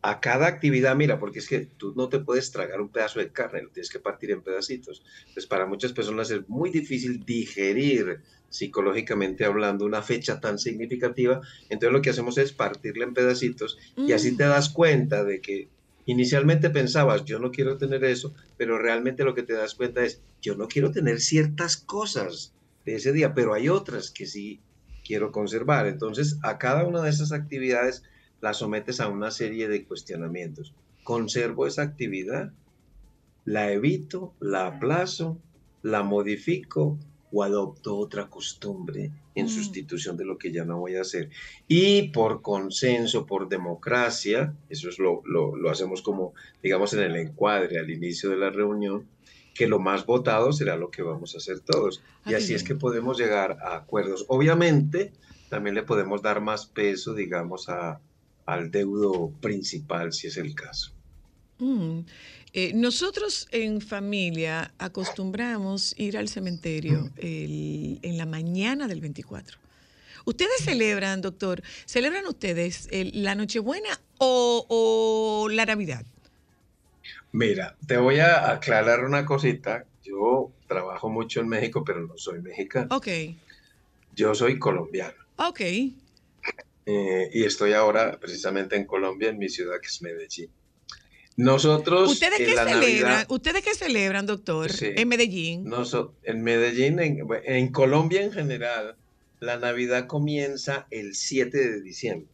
a cada actividad, mira, porque es que tú no te puedes tragar un pedazo de carne, lo tienes que partir en pedacitos. Entonces, para muchas personas es muy difícil digerir psicológicamente hablando una fecha tan significativa. Entonces, lo que hacemos es partirla en pedacitos y así Mm. te das cuenta de que inicialmente pensabas, yo no quiero tener eso, pero realmente lo que te das cuenta es, yo no quiero tener ciertas cosas de ese día, pero hay otras que sí quiero conservar. Entonces, a cada una de esas actividades la sometes a una serie de cuestionamientos. ¿Conservo esa actividad? ¿La evito? ¿La aplazo? ¿La modifico? ¿O adopto otra costumbre en Mm. sustitución de lo que ya no voy a hacer? Y por consenso, por democracia, eso es lo, lo, lo hacemos como, digamos, en el encuadre al inicio de la reunión, que lo más votado será lo que vamos a hacer todos. Ah, y así es que podemos llegar a acuerdos. Obviamente, también le podemos dar más peso, digamos, a, al deudo principal, si es el caso. Mm. Eh, nosotros en familia acostumbramos ir al cementerio el- en la mañana del 24. ¿Ustedes celebran, doctor, celebran ustedes el- la Nochebuena o, o la Navidad? Mira, te voy a aclarar una cosita. Yo trabajo mucho en México, pero no soy mexicano. Ok, Yo soy colombiano. ok. eh, y estoy ahora precisamente en Colombia, en mi ciudad que es Medellín. Nosotros ¿Ustedes qué celebran? Navidad, ¿Ustedes qué celebran, doctor, Sí. en Medellín? noso- en Medellín, en, en Colombia en general, la Navidad comienza el 7 de diciembre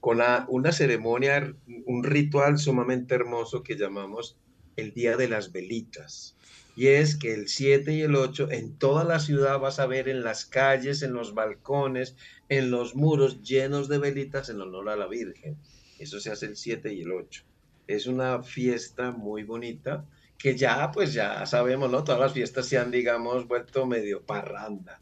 con la- una ceremonia, un ritual sumamente hermoso que llamamos el Día de las Velitas. Y es que el 7 y el 8 en toda la ciudad vas a ver en las calles, en los balcones, en los muros llenos de velitas en honor a la Virgen. Eso se hace el 7 y el 8. Es una fiesta muy bonita que ya, pues ya sabemos, ¿no? Todas las fiestas se han, digamos, vuelto medio parranda.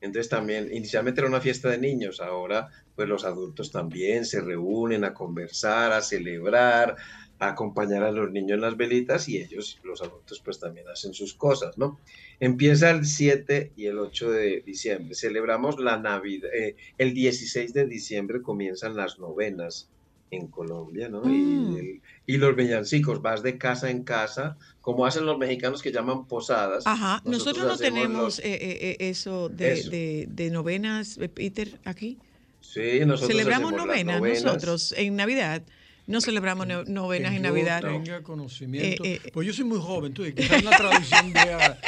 Entonces también, inicialmente era una fiesta de niños, ahora pues los adultos también se reúnen a conversar, a celebrar, a acompañar a los niños en las velitas y ellos, los adultos, pues también hacen sus cosas, ¿no? Empieza el 7 y el 8 de diciembre. Celebramos la Navidad. eh, el 16 de diciembre comienzan las novenas en Colombia, ¿no? Mm. Y, el- y los villancicos, vas de casa en casa, como hacen los mexicanos que llaman posadas. Ajá, nosotros, no hacemos tenemos los- eh, eh, eh, eso, de, Eso. de- de novenas, eh, Peter, aquí. Sí, nosotros Celebramos novenas, novenas. nosotros en Navidad. No celebramos no- novenas que en yo Navidad. tenga conocimiento. Eh, eh, pues yo soy muy joven, tú, y quizás la traducción vea,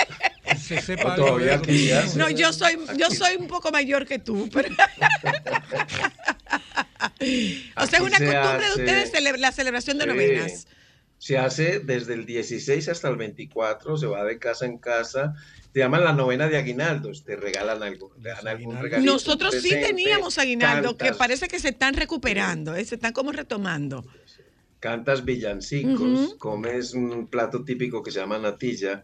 se sepa algo No, yo soy, yo soy un poco mayor que tú, pero. o sea, es una se costumbre de hace- ustedes celebra- la celebración de novenas. Se hace desde el 16 hasta el 24, se va de casa en casa. Te llaman la novena de aguinaldos, te regalan algo, te dan algún regalito, Nosotros sí teníamos aguinaldo, que parece que se están recuperando, eh, se están como retomando. cantas villancicos, comes un plato típico que se llama natilla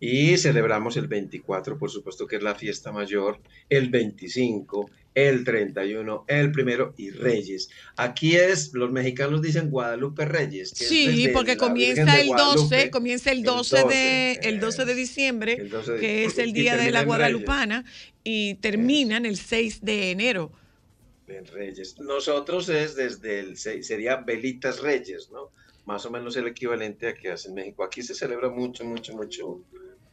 y celebramos el 24, por supuesto que es la fiesta mayor, el 25, el 31, el primero y Reyes. Aquí es, los mexicanos dicen Guadalupe Reyes. que Sí, porque comienza el 12, Guadalupe, comienza el el 12 de 12, el 12 de eh, diciembre, el 12 de- que es el día de la Guadalupana y terminan el 6 de enero. en Reyes. Nosotros es desde el, se- sería Velitas Reyes, ¿no? Más o menos el equivalente a que hace en México. Aquí se celebra mucho, mucho, mucho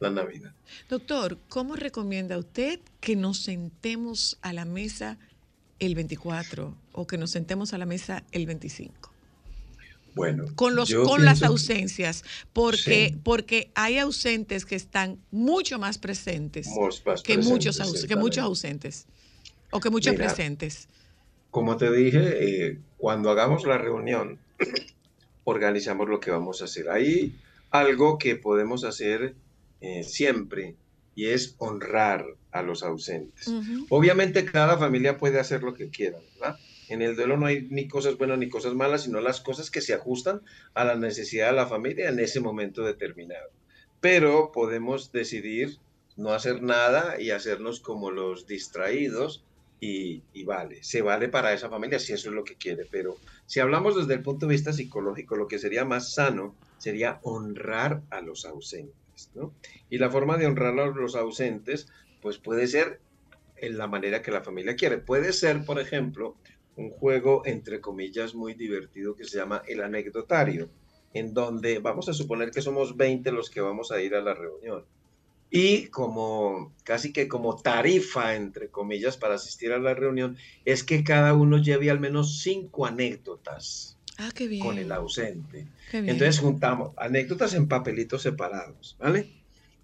la Navidad. Doctor, ¿cómo recomienda usted que nos sentemos a la mesa el 24 o que nos sentemos a la mesa el 25? Bueno, Con, los, con las ausencias, porque, Sí. porque hay ausentes que están mucho más presentes más que, muchos, aus- que muchos ausentes o que muchos Mira, presentes. Como te dije, eh, cuando hagamos la reunión, organizamos lo que vamos a hacer. Hay algo que podemos hacer eh, siempre y es honrar a los ausentes. Obviamente cada familia puede hacer lo que quiera, ¿verdad? En el duelo no hay ni cosas buenas ni cosas malas, sino las cosas que se ajustan a la necesidad de la familia en ese momento determinado. Pero podemos decidir no hacer nada y hacernos como los distraídos y, y vale, se vale para esa familia si eso es lo que quiere. Pero si hablamos desde el punto de vista psicológico, lo que sería más sano sería honrar a los ausentes, Y la forma de honrar a los ausentes, pues puede ser en la manera que la familia quiere. Puede ser, por ejemplo, un juego entre comillas muy divertido que se llama el anecdotario, en donde vamos a suponer que somos 20 los que vamos a ir a la reunión. Y como casi que como tarifa, entre comillas, para asistir a la reunión, es que cada uno lleve al menos cinco anécdotas Ah, qué bien. con el ausente. qué bien. Entonces juntamos anécdotas en papelitos separados, ¿vale?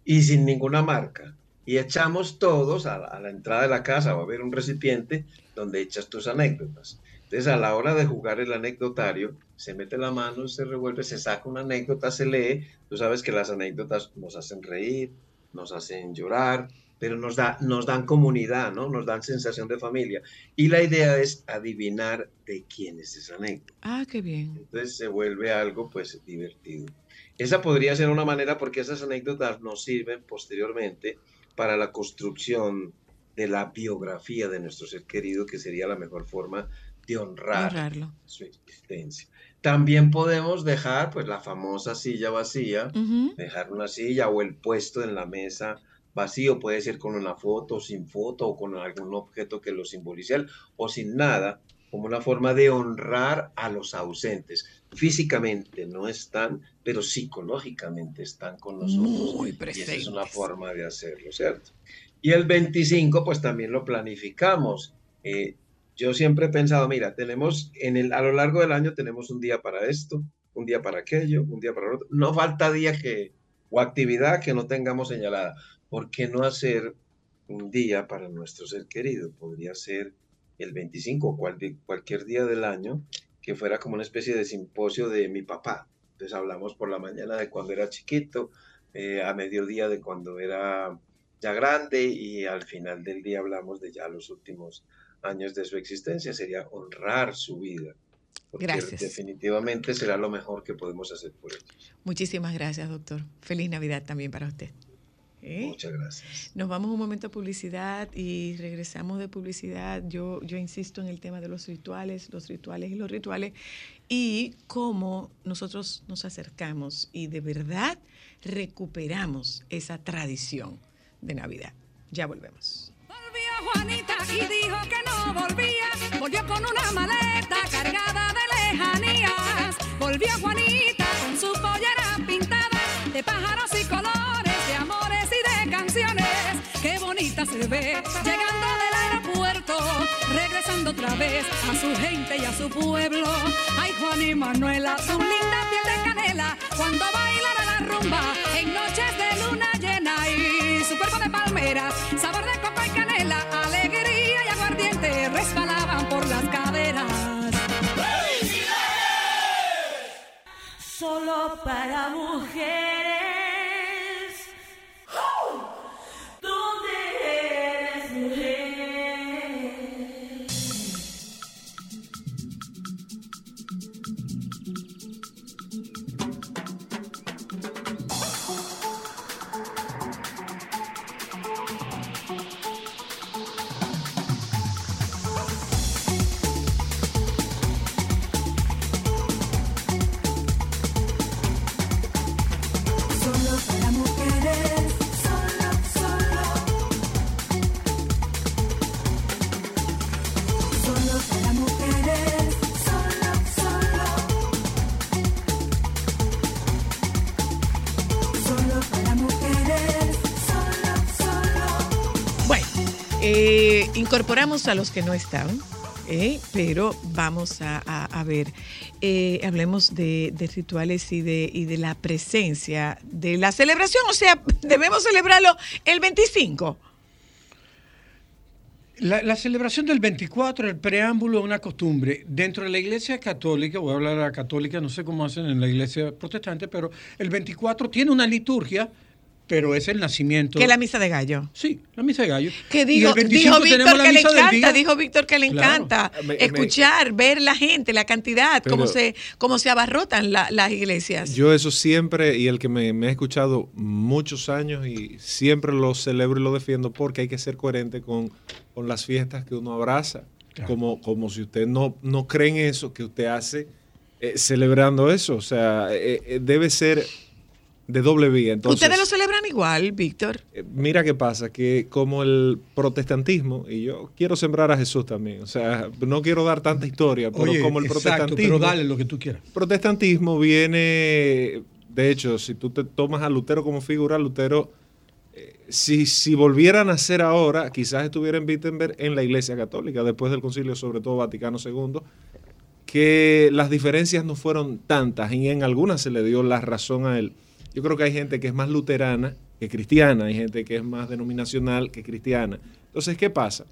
Y sin ninguna marca. Y echamos todos a la, a la entrada de la casa, va a haber un recipiente donde echas tus anécdotas. Entonces a la hora de jugar el anecdotario, se mete la mano, se revuelve, se saca una anécdota, se lee. Tú sabes que las anécdotas nos hacen reír, nos hacen llorar, pero nos, da, nos dan comunidad, ¿no? Nos dan sensación de familia. Y la idea es adivinar de quién es esa anécdota. Ah, qué bien. Entonces se vuelve algo pues divertido. Esa podría ser una manera porque esas anécdotas nos sirven posteriormente para la construcción de la biografía de nuestro ser querido, que sería la mejor forma de honrar Honrarlo. su existencia. También podemos dejar pues la famosa silla vacía, Ujú. dejar una silla o el puesto en la mesa vacío, puede ser con una foto, sin foto o con algún objeto que lo simbolice o sin nada, como una forma de honrar a los ausentes. Físicamente no están, pero psicológicamente están con nosotros. Muy Y esa es una presentes. forma de hacerlo, ¿cierto? Y el 25, pues también lo planificamos. Eh, yo siempre he pensado, mira, tenemos en el, a lo largo del año tenemos un día para esto, un día para aquello, un día para lo otro. No falta día que, o actividad que no tengamos señalada. ¿Por qué no hacer un día para nuestro ser querido? Podría ser el 25 o cual- cualquier día del año que fuera como una especie de simposio de mi papá. Entonces hablamos por la mañana de cuando era chiquito, eh, a mediodía de cuando era ya grande y al final del día hablamos de ya los últimos años de su existencia. Sería honrar su vida. Porque Gracias. definitivamente será lo mejor que podemos hacer por ellos. Muchísimas gracias, doctor. Feliz Navidad también para usted. ¿Eh? Muchas gracias. Nos vamos un momento a publicidad y regresamos de publicidad. Yo, yo insisto en el tema de los rituales, los rituales y los rituales y cómo nosotros nos acercamos y de verdad recuperamos esa tradición de Navidad. Ya volvemos. Volvió Juanita y dijo que no volvía. Volvió con una maleta cargada de lejanías. Volvió Juanita con su pollera pintada de pájaros y colores, Se ve llegando del aeropuerto, regresando otra vez a su gente y a su pueblo. Ay, Juan y Manuela, su linda piel de canela, cuando bailan a la rumba en noches de luna llena y su cuerpo de palmeras, sabor de copa y canela, alegría y aguardiente resbalaban por las caderas. solo para mujeres. Eh, incorporamos a los que no estaban, eh, pero vamos a, ver, eh, hablemos de, de rituales y de, de la presencia de la celebración, o sea, debemos celebrarlo el 25. La, la celebración del 24, el preámbulo es una costumbre. Dentro de la iglesia católica, voy a hablar a la católica, no sé cómo hacen en la iglesia protestante, pero el 24 tiene una liturgia, pero es el nacimiento. Que es la misa de gallo. Sí, la misa de gallo. Que dijo, 25 dijo Víctor que le encanta, dijo Víctor que le Claro. encanta Me- me- escuchar, ver la gente, la cantidad, cómo se, cómo se abarrotan la- las iglesias. Yo eso siempre, y el que me, me ha escuchado muchos años y siempre lo celebro y lo defiendo porque hay que ser coherente con, con las fiestas que uno abraza. Claro. Como, como si usted no, no cree en eso que usted hace eh, celebrando eso. O sea, eh, eh, debe ser de doble vía. Entonces, Ustedes lo celebran igual, Víctor. eh, Mira qué pasa, que como el protestantismo, y yo quiero sembrar a Jesús también, o sea, no quiero dar tanta historia, pero Oye, como el exacto, protestantismo pero dale lo que tú quieras. protestantismo viene, de hecho, si tú te tomas a Lutero como figura, Lutero, eh, si, si volvieran a nacer ahora, quizás estuviera en Wittenberg en la Iglesia Católica, después del concilio, sobre todo Vaticano II, que las diferencias no fueron tantas y en algunas se le dio la razón a él. Yo creo que hay gente que es más luterana que cristiana, hay gente que es más denominacional que cristiana. Entonces, ¿qué pasa?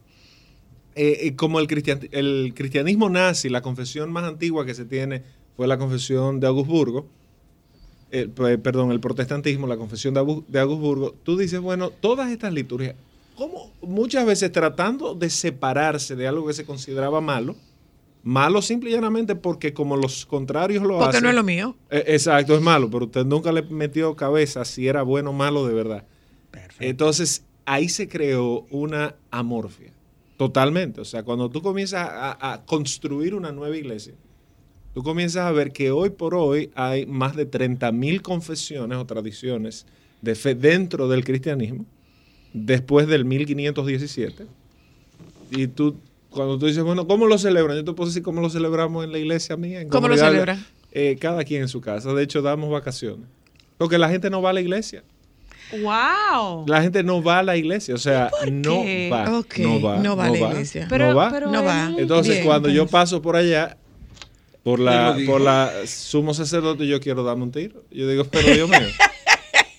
Eh, eh, como el, cristian- el cristianismo nazi, la confesión más antigua que se tiene fue la confesión de Augsburgo, pe- perdón, el protestantismo, la confesión de, de Augsburgo, tú dices, bueno, todas estas liturgias, como muchas veces tratando de separarse de algo que se consideraba malo, malo simple y llanamente porque como los contrarios lo Porque hacen. no es lo mío. Eh, Exacto, es malo, pero usted nunca le metió cabeza si era bueno o malo de verdad. Entonces, ahí se creó una amorfia, totalmente. O sea, cuando tú comienzas a, a construir una nueva iglesia, tú comienzas a ver que hoy por hoy hay más de 30.000 confesiones o tradiciones de fe dentro del cristianismo, después del 1517. Y tú, cuando tú dices, bueno, ¿cómo lo celebran? Yo te puedo decir cómo lo celebramos en la iglesia mía. en ¿Cómo lo celebran? Eh, cada quien en su casa. De hecho, damos vacaciones. Porque la gente no va a la iglesia. ¡Wow! La gente no va a la iglesia. O sea, no va. No va. no va a la iglesia. no Pero- va. pero No va. muy Entonces, Bien, cuando yo pues. paso por allá, por la, ¿Quién lo por la sumo sacerdote, yo quiero darme un tiro. Yo digo, pero Dios mío.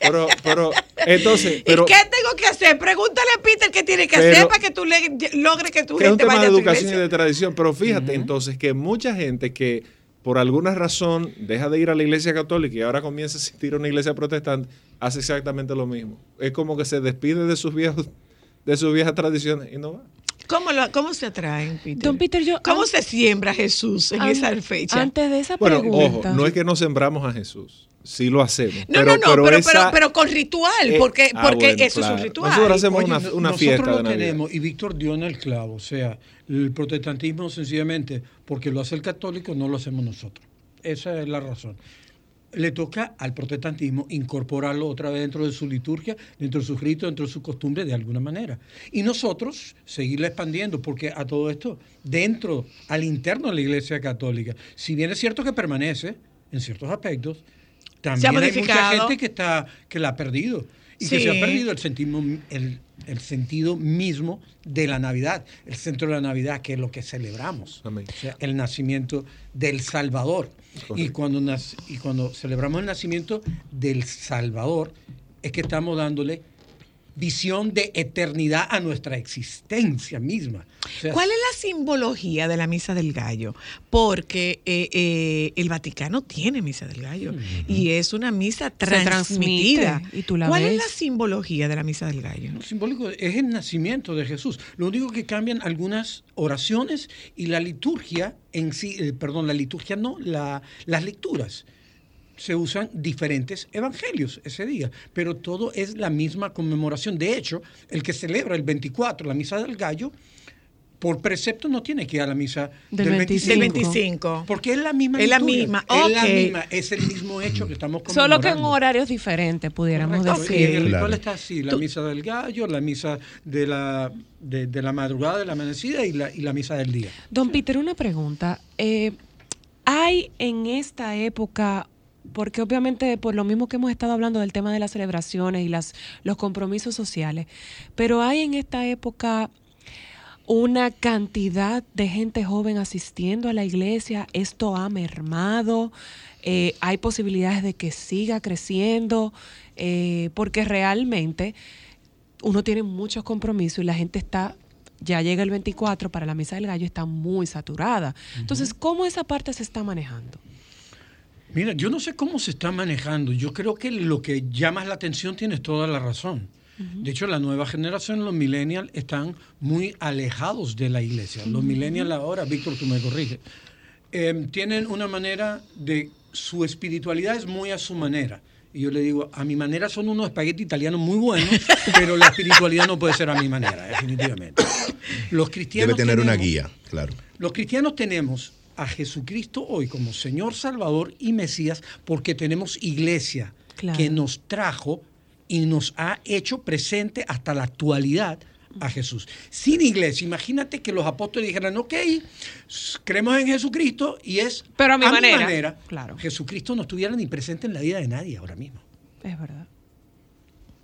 Pero, pero, entonces, pero, ¿Y qué tengo que hacer? Pregúntale a Peter qué tiene que Pero- hacer para que tú le, logres que tu que es un gente tema vaya de educación y de tradición. Pero fíjate, entonces, que mucha gente que por alguna razón deja de ir a la iglesia católica y ahora comienza a asistir a una iglesia protestante, hace exactamente lo mismo. Es como que se despide de sus viejos, de sus viejas tradiciones y no va. ¿Cómo, lo- ¿Cómo se atraen, Peter? Don Peter, yo- ¿Cómo an- se siembra Jesús en An- esa fecha? Antes de esa Bueno, pregunta. ojo, no es que no sembramos a Jesús, sí lo hacemos. no, no, no, pero, pero, esa- pero con ritual, Eh, porque, ah, porque bueno, eso es claro. un ritual. Nosotros hacemos Oye, una, una nosotros fiesta lo de Navidad. tenemos y Víctor dio en el clavo, o sea, el protestantismo sencillamente porque lo hace el católico no lo hacemos nosotros. Esa es la razón. Le toca al protestantismo incorporarlo otra vez dentro de su liturgia, dentro de sus ritos, dentro de su costumbre de alguna manera. Y nosotros seguirla expandiendo, porque a todo esto, dentro, al interno de la Iglesia Católica, si bien es cierto que permanece en ciertos aspectos, también hay mucha gente que está que la ha perdido y que se ha perdido el sentido, el, el sentido mismo de la Navidad, el centro de la Navidad, que es lo que celebramos, Amén. o sea, el nacimiento del Salvador. Y cuando, nac- y cuando celebramos el nacimiento del Salvador, es que estamos dándole visión de eternidad a nuestra existencia misma. O sea, ¿Cuál es la simbología de la misa del gallo? Porque eh, eh, el Vaticano tiene misa del gallo y es una misa transmitida. y tú la ¿Cuál es la simbología de la misa del gallo? Lo simbólico es el nacimiento de Jesús. Lo único que cambian algunas oraciones y la liturgia en sí, eh, perdón, la liturgia no, la- las lecturas. Se usan diferentes evangelios ese día, pero todo es la misma conmemoración. De hecho, el que celebra el 24, la misa del gallo, por precepto no tiene que ir a la misa Del del, 25. 25. Del 25. Porque es la misma Es la misma, Es la misma, es el mismo hecho que estamos conmemorando. Solo que en horarios diferentes, pudiéramos Correcto, y decir. el ritual Claro. está así, la misa del gallo, la misa de la, de, de la madrugada, de la amanecida y la, y la misa del día. Don Peter, una pregunta. Eh, ¿Hay en esta época, porque obviamente por lo mismo que hemos estado hablando del tema de las celebraciones y las, los compromisos sociales, pero hay en esta época una cantidad de gente joven asistiendo a la iglesia? ¿Esto ha mermado? Eh, ¿Hay posibilidades de que siga creciendo? Eh, porque realmente uno tiene muchos compromisos y la gente está, ya llega el 24 para la misa del gallo, está muy saturada. Entonces, ¿cómo esa parte se está manejando? Mira, yo no sé cómo se está manejando. Yo creo que lo que llama la atención tienes toda la razón. De hecho, la nueva generación, los millennials, están muy alejados de la iglesia. Los millennials ahora, Víctor, tú me corriges, eh, tienen una manera de... Su espiritualidad es muy a su manera. Y yo le digo, a mi manera son unos espaguetis italianos muy buenos, pero la espiritualidad no puede ser a mi manera, definitivamente. Los cristianos Debe tener una tenemos- guía, claro. los cristianos tenemos a Jesucristo hoy como Señor Salvador y Mesías porque tenemos iglesia Claro. que nos trajo y nos ha hecho presente hasta la actualidad a Jesús. Sin iglesia, imagínate que los apóstoles dijeran, ok, creemos en Jesucristo y es Pero a mi manera. Claro. Jesucristo no estuviera ni presente en la vida de nadie ahora mismo. Es verdad.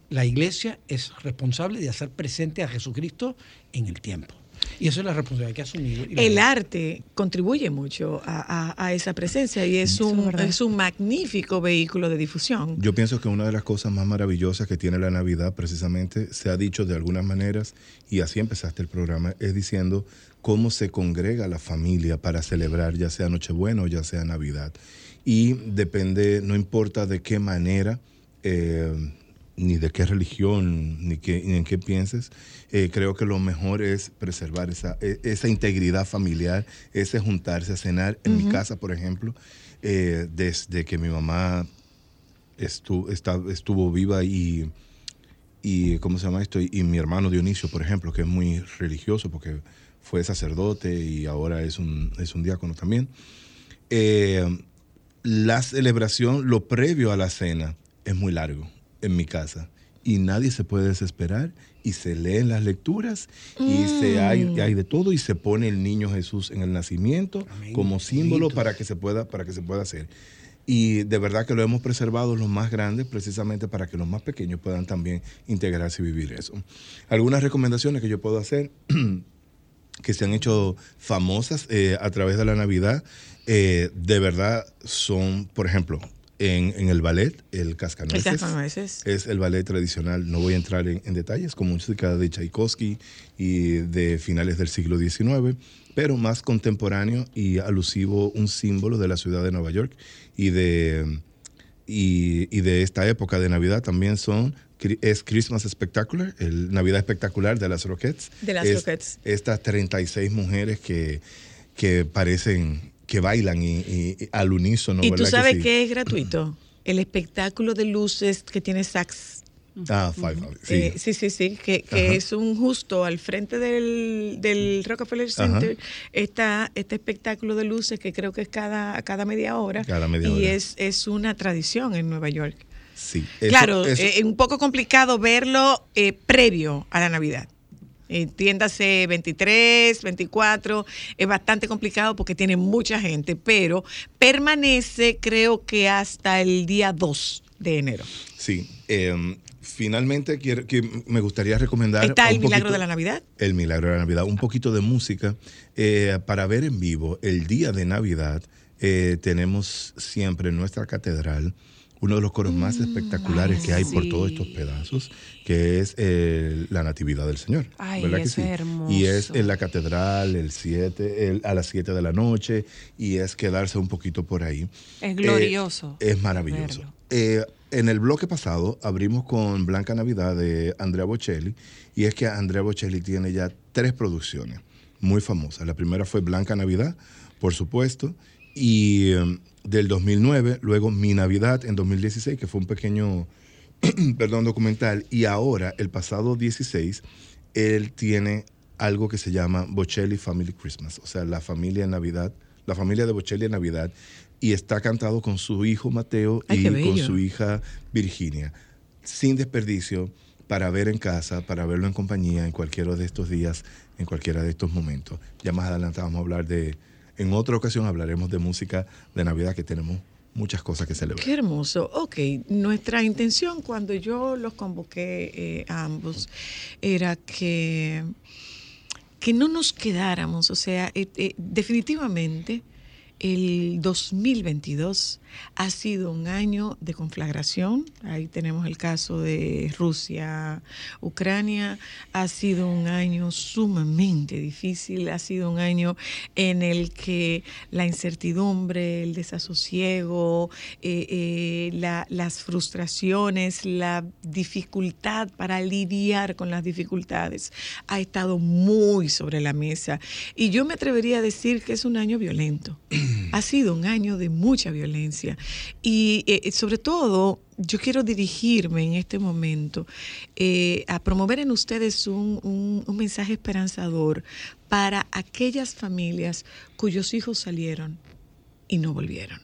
La iglesia es responsable de hacer presente a Jesucristo en el tiempo. Y eso es la responsabilidad que El arte contribuye mucho a, a- a esa presencia y es un, es un magnífico vehículo de difusión. Yo pienso que una de las cosas más maravillosas que tiene la Navidad, precisamente, se ha dicho de algunas maneras, y así empezaste el programa, es diciendo cómo se congrega la familia para celebrar, ya sea Nochebuena o ya sea Navidad. Y depende, no importa de qué manera, eh, ni de qué religión, ni, qué, ni en qué pienses, eh, creo que lo mejor es preservar esa, e- esa integridad familiar, ese juntarse a cenar. En mi casa, por ejemplo, eh, desde que mi mamá estu- está- estuvo viva y, y, ¿cómo se llama esto? Y, mi hermano Dionisio, por ejemplo, que es muy religioso porque fue sacerdote y ahora es un, es un diácono también. Eh, la celebración, lo previo a la cena, es muy largo en mi casa y nadie se puede desesperar y se leen las lecturas y se hay, hay de todo y se pone el niño Jesús en el nacimiento Amén. como símbolo para que se pueda para que se pueda hacer. Y de verdad que lo hemos preservado los más grandes precisamente para que los más pequeños puedan también integrarse y vivir eso. Algunas recomendaciones que yo puedo hacer que se han hecho famosas eh, a través de la Navidad, eh, de verdad son, por ejemplo, en, en el ballet, el El Cascanueces. cascanueces. Es el ballet tradicional, no voy a entrar en, en detalles, con música de Tchaikovsky y de finales del siglo XIX, pero más contemporáneo y alusivo, un símbolo de la ciudad de Nueva York y de, y, y de esta época de Navidad también son, es Christmas Spectacular, el Navidad Espectacular de las Roquettes. De las Es Roquettes. Estas 36 mujeres que, que parecen, que bailan y, y- y al unísono. y tú ¿verdad que sabes sí? que es gratuito. El espectáculo de luces que tiene sax. Ah, Five Five, sí. Eh, sí, sí, sí, que, que es un justo al frente del, del Rockefeller Center. Está este espectáculo de luces que creo que es cada, cada media hora. Cada media y hora. Es, es una tradición en Nueva York. Sí, eso- claro, eh, es un poco complicado verlo eh, previo a la Navidad. Entiéndase 23, 24, es bastante complicado porque tiene mucha gente, pero permanece creo que hasta el día 2 de enero. sí. eh, finalmente quiero, que me gustaría recomendar. Está el un milagro poquito- de la Navidad. El milagro de la Navidad, un poquito de música eh, para ver en vivo el día de Navidad. eh, tenemos siempre en nuestra catedral uno de los coros más espectaculares que hay por todos estos pedazos, que es eh, la Natividad del Señor. Ay, ¿verdad que sí? es hermoso. Y es en la catedral el siete, el- a las 7 de la noche y es quedarse un poquito por ahí. Es glorioso. Eh, es maravilloso. Eh, en el bloque pasado abrimos con Blanca Navidad de Andrea Bocelli y es que Andrea Bocelli tiene ya tres producciones muy famosas. La primera fue Blanca Navidad, por supuesto, y eh, del 2009, luego Mi Navidad en 2016, que fue un pequeño, perdón, documental, y ahora, el pasado 16, él tiene algo que se llama Bocelli Family Christmas, o sea, la familia en Navidad, la familia de Bocelli en Navidad, y está cantado con su hijo Mateo Ay, y con su hija Virginia, sin desperdicio, para ver en casa, para verlo en compañía en cualquiera de estos días, en cualquiera de estos momentos. Ya más adelante vamos a hablar de, en otra ocasión hablaremos de música de Navidad, que tenemos muchas cosas que celebrar. Qué hermoso. Ok, nuestra intención cuando yo los convoqué eh, a ambos era que, que no nos quedáramos, o sea, eh, eh, definitivamente el 2022 ha sido un año de conflagración. Ahí tenemos el caso de Rusia, Ucrania. Ha sido un año sumamente difícil. Ha sido un año en el que la incertidumbre, el desasosiego, eh, eh, la- las frustraciones, la dificultad para lidiar con las dificultades ha estado muy sobre la mesa. Y yo me atrevería a decir que es un año violento. Ha sido un año de mucha violencia. Y eh, sobre todo, yo quiero dirigirme en este momento eh, a promover en ustedes un, un- un mensaje esperanzador para aquellas familias cuyos hijos salieron y no volvieron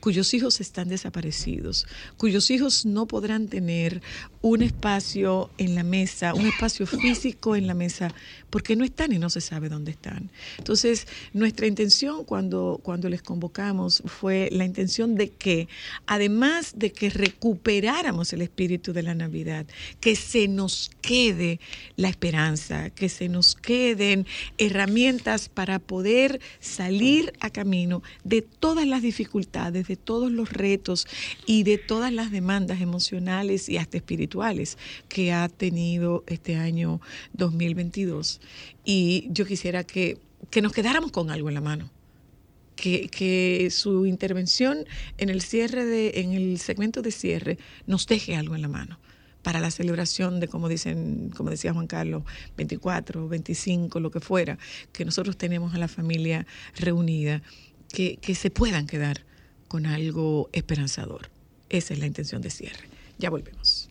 cuyos hijos están desaparecidos, cuyos hijos no podrán tener un espacio en la mesa, un espacio físico en la mesa, porque no están y no se sabe dónde están. Entonces, nuestra intención cuando, cuando les convocamos fue la intención de que, además de que recuperáramos el espíritu de la Navidad, que se nos quede la esperanza, que se nos queden herramientas para poder salir a camino de todas las dificultades, de todos los retos y de todas las demandas emocionales y hasta espirituales que ha tenido este año 2022. Y yo quisiera que, que nos quedáramos con algo en la mano. Que, que su intervención en el cierre de, en el segmento de cierre nos deje algo en la mano para la celebración de, como dicen, como decía Juan Carlos, 24, 25, lo que fuera, que nosotros tenemos a la familia reunida, que, que se puedan quedar con algo esperanzador. Esa es la intención de cierre. Ya volvemos.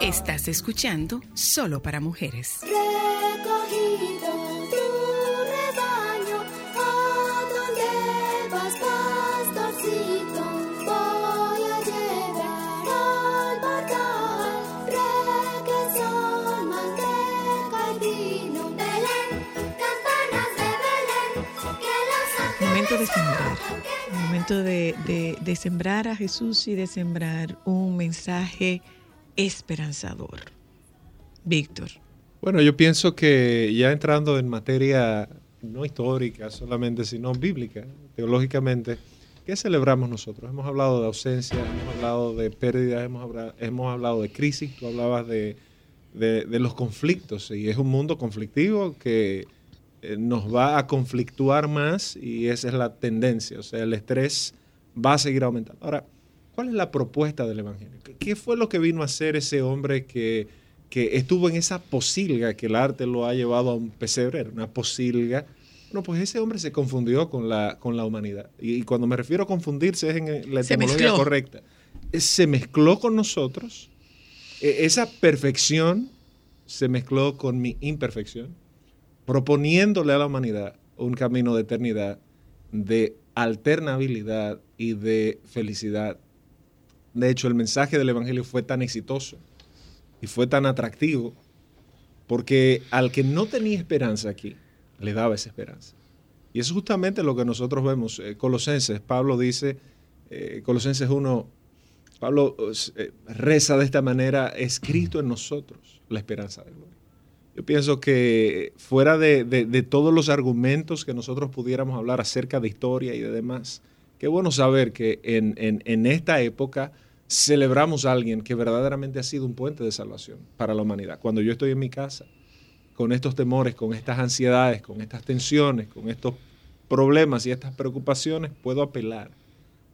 Estás escuchando Solo para Mujeres. Recogido tu rebaño, a donde vas, pastorcito, voy a llevar al portal requesón, manteca y vino. Belén, campanas de Belén, que los Momento de sembrar. Momento de, de- de sembrar a Jesús y de sembrar un mensaje esperanzador. Víctor. Bueno, yo pienso que ya entrando en materia no histórica solamente, sino bíblica, teológicamente, ¿qué celebramos nosotros? Hemos hablado de ausencia, hemos hablado de pérdidas, hemos hablado, hemos hablado de crisis, tú hablabas de, de- de los conflictos, y es un mundo conflictivo que eh, nos va a conflictuar más y esa es la tendencia, o sea, el estrés va a seguir aumentando. Ahora, ¿cuál es la propuesta del Evangelio? ¿Qué- ¿Qué fue lo que vino a hacer ese hombre que, que estuvo en esa posilga que el arte lo ha llevado a un pesebre, era una posilga? Bueno, pues ese hombre se confundió con la, con la humanidad. Y, y cuando me refiero a confundirse es en la Se etimología mezcló. correcta. Eh, Se mezcló con nosotros. Eh, Esa perfección se mezcló con mi imperfección, proponiéndole a la humanidad un camino de eternidad, de alternabilidad y de felicidad de hecho, el mensaje del Evangelio fue tan exitoso y fue tan atractivo porque al que no tenía esperanza aquí, le daba esa esperanza. Y eso es justamente lo que nosotros vemos. Eh, Colosenses, Pablo dice, eh, Colosenses 1, Pablo eh, reza de esta manera, escrito en nosotros la esperanza de gloria. Yo pienso que fuera de, de- de todos los argumentos que nosotros pudiéramos hablar acerca de historia y de demás, qué bueno saber que en, en- esta época celebramos a alguien que verdaderamente ha sido un puente de salvación para la humanidad. Cuando yo estoy en mi casa, con estos temores, con estas ansiedades, con estas tensiones, con estos problemas y estas preocupaciones, puedo apelar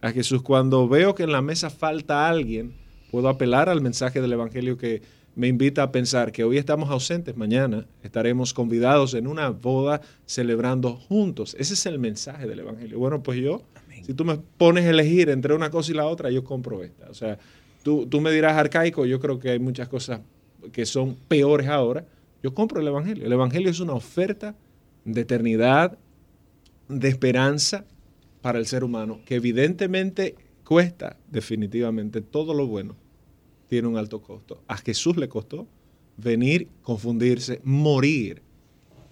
a Jesús. Cuando veo que en la mesa falta alguien, puedo apelar al mensaje del Evangelio que me invita a pensar que hoy estamos ausentes, mañana estaremos convidados en una boda celebrando juntos. Ese es el mensaje del Evangelio. Bueno, pues yo, si tú me pones a elegir entre una cosa y la otra, yo compro esta. O sea, tú, tú me dirás arcaico, yo creo que hay muchas cosas que son peores ahora. Yo compro el Evangelio. El Evangelio es una oferta de eternidad, de esperanza para el ser humano, que evidentemente cuesta definitivamente todo lo bueno, tiene un alto costo. A Jesús le costó venir, confundirse, morir.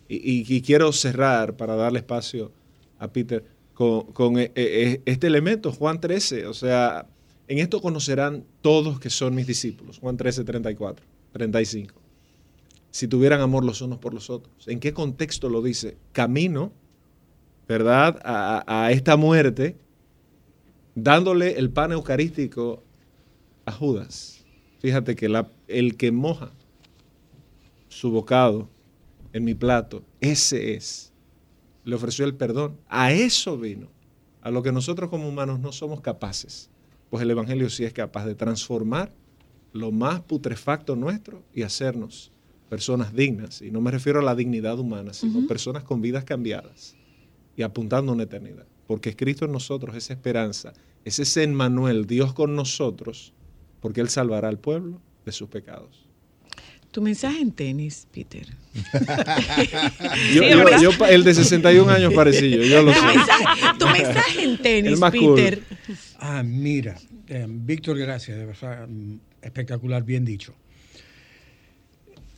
Y, y- y quiero cerrar para darle espacio a Peter con, con, eh, eh, este elemento, Juan 13. O sea, en esto conocerán todos que son mis discípulos. Juan 13, 34, 35. Si tuvieran amor los unos por los otros. ¿En qué contexto lo dice? Camino, ¿verdad? A, esta muerte, dándole el pan eucarístico a Judas. Fíjate que el que moja su bocado en mi plato, ese es. Le ofreció el perdón. A eso vino. A lo que nosotros como humanos no somos capaces. Pues el Evangelio sí es capaz de transformar lo más putrefacto nuestro y hacernos personas dignas. Y no me refiero a la dignidad humana, sino personas con vidas cambiadas y apuntando a una eternidad. Porque es Cristo en nosotros, esa esperanza, ese es Emmanuel, Dios con nosotros, porque Él salvará al pueblo de sus pecados. Tu mensaje en tenis, Peter. Yo- Sí, yo- ¿verdad? yo pa- el de 61 años parecillo, yo lo Tu sé. mensaje, tu mensaje en tenis, El más cool. Peter. Ah, mira, eh, Víctor, gracias, de verdad, mm, espectacular, bien dicho.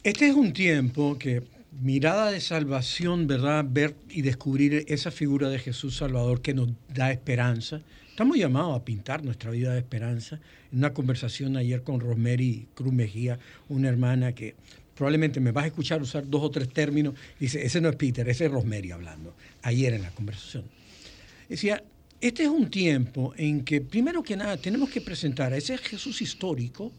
Este es un tiempo que mirada de salvación, ¿verdad? Ver y descubrir esa figura de Jesús Salvador que nos da esperanza. Estamos llamados a pintar nuestra vida de esperanza. En una conversación ayer con Rosemary Cruz Mejía, una hermana que probablemente me vas a escuchar usar dos o tres términos, dice, ese no es Peter, ese es Rosemary hablando, ayer en la conversación. Decía, este es un tiempo en que, primero que nada, tenemos que presentar a ese Jesús histórico,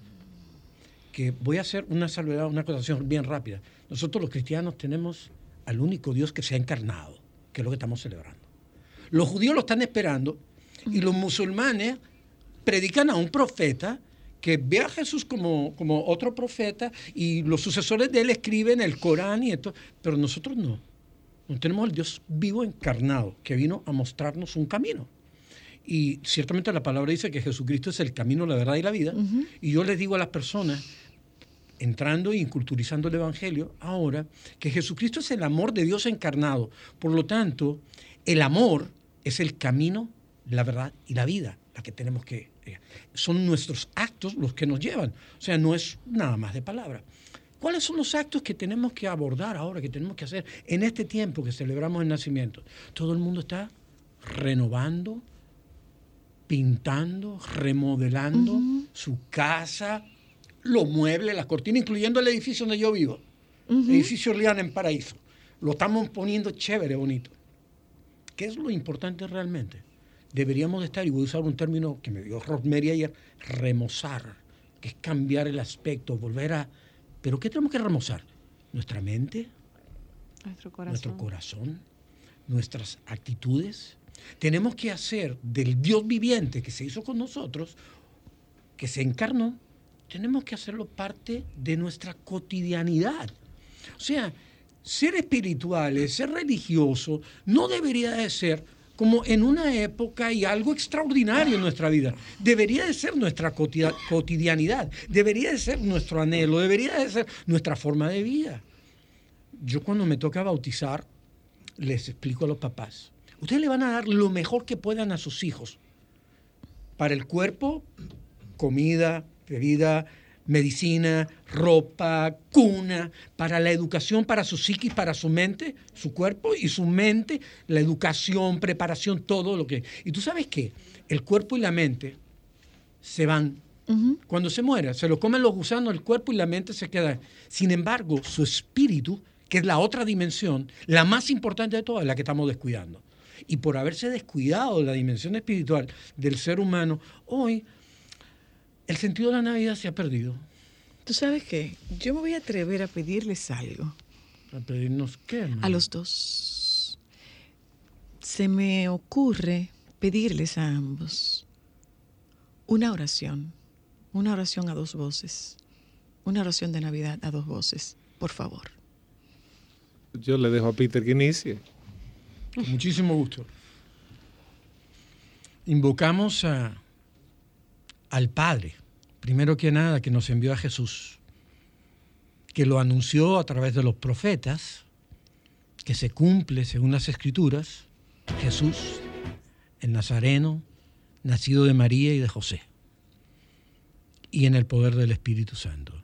que voy a hacer una salvedad, una acotación bien rápida. Nosotros los cristianos tenemos al único Dios que se ha encarnado, que es lo que estamos celebrando. Los judíos lo están esperando y los musulmanes predican a un profeta que ve a Jesús como, como otro profeta y los sucesores de él escriben el Corán y esto, pero nosotros no. No tenemos al Dios vivo encarnado que vino a mostrarnos un camino. Y ciertamente la palabra dice que Jesucristo es el camino, la verdad y la vida. Y yo les digo a las personas, entrando e inculturizando el Evangelio, ahora, que Jesucristo es el amor de Dios encarnado. Por lo tanto, el amor es el camino, la verdad y la vida, la que tenemos que... eh, son nuestros actos los que nos llevan. O sea, no es nada más de palabra. ¿Cuáles son los actos que tenemos que abordar ahora, que tenemos que hacer en este tiempo que celebramos el nacimiento? Todo el mundo está renovando, pintando, remodelando su casa, los muebles, las cortinas, incluyendo el edificio donde yo vivo, el edificio Orleana en Paraíso. Lo estamos poniendo chévere, bonito. ¿Qué es lo importante realmente? Deberíamos de estar, y voy a usar un término que me dio Rosemary ayer, remozar, que es cambiar el aspecto, volver a... ¿Pero qué tenemos que remozar? Nuestra mente, Nuestro corazón. nuestro corazón, nuestras actitudes. Tenemos que hacer del Dios viviente que se hizo con nosotros, que se encarnó, tenemos que hacerlo parte de nuestra cotidianidad. O sea, ser espirituales, ser religioso, no debería de ser como en una época y algo extraordinario en nuestra vida. Debería de ser nuestra cotidianidad, debería de ser nuestro anhelo, debería de ser nuestra forma de vida. Yo cuando me toca bautizar, les explico a los papás, ustedes le van a dar lo mejor que puedan a sus hijos, para el cuerpo comida, bebida, medicina, ropa, cuna, para la educación, para su psiquis, para su mente, su cuerpo y su mente, la educación, preparación, todo lo que... Y tú sabes qué, el cuerpo y la mente se van. Cuando se muere, se lo comen los gusanos, el cuerpo y la mente se quedan. Sin embargo, su espíritu, que es la otra dimensión, la más importante de todas, es la que estamos descuidando. Y por haberse descuidado de la dimensión espiritual del ser humano, hoy el sentido de la Navidad se ha perdido. ¿Tú sabes qué? Yo me voy a atrever a pedirles algo A pedirnos qué, hermano? a los dos. Se me ocurre pedirles a ambos una oración, una oración a dos voces, una oración de Navidad a dos voces, por favor. Yo le dejo a Peter que inicie. Con muchísimo gusto. Invocamos a- al Padre, primero que nada, que nos envió a Jesús, que lo anunció a través de los profetas, que se cumple según las Escrituras, Jesús, el Nazareno, nacido de María y de José, y en el poder del Espíritu Santo.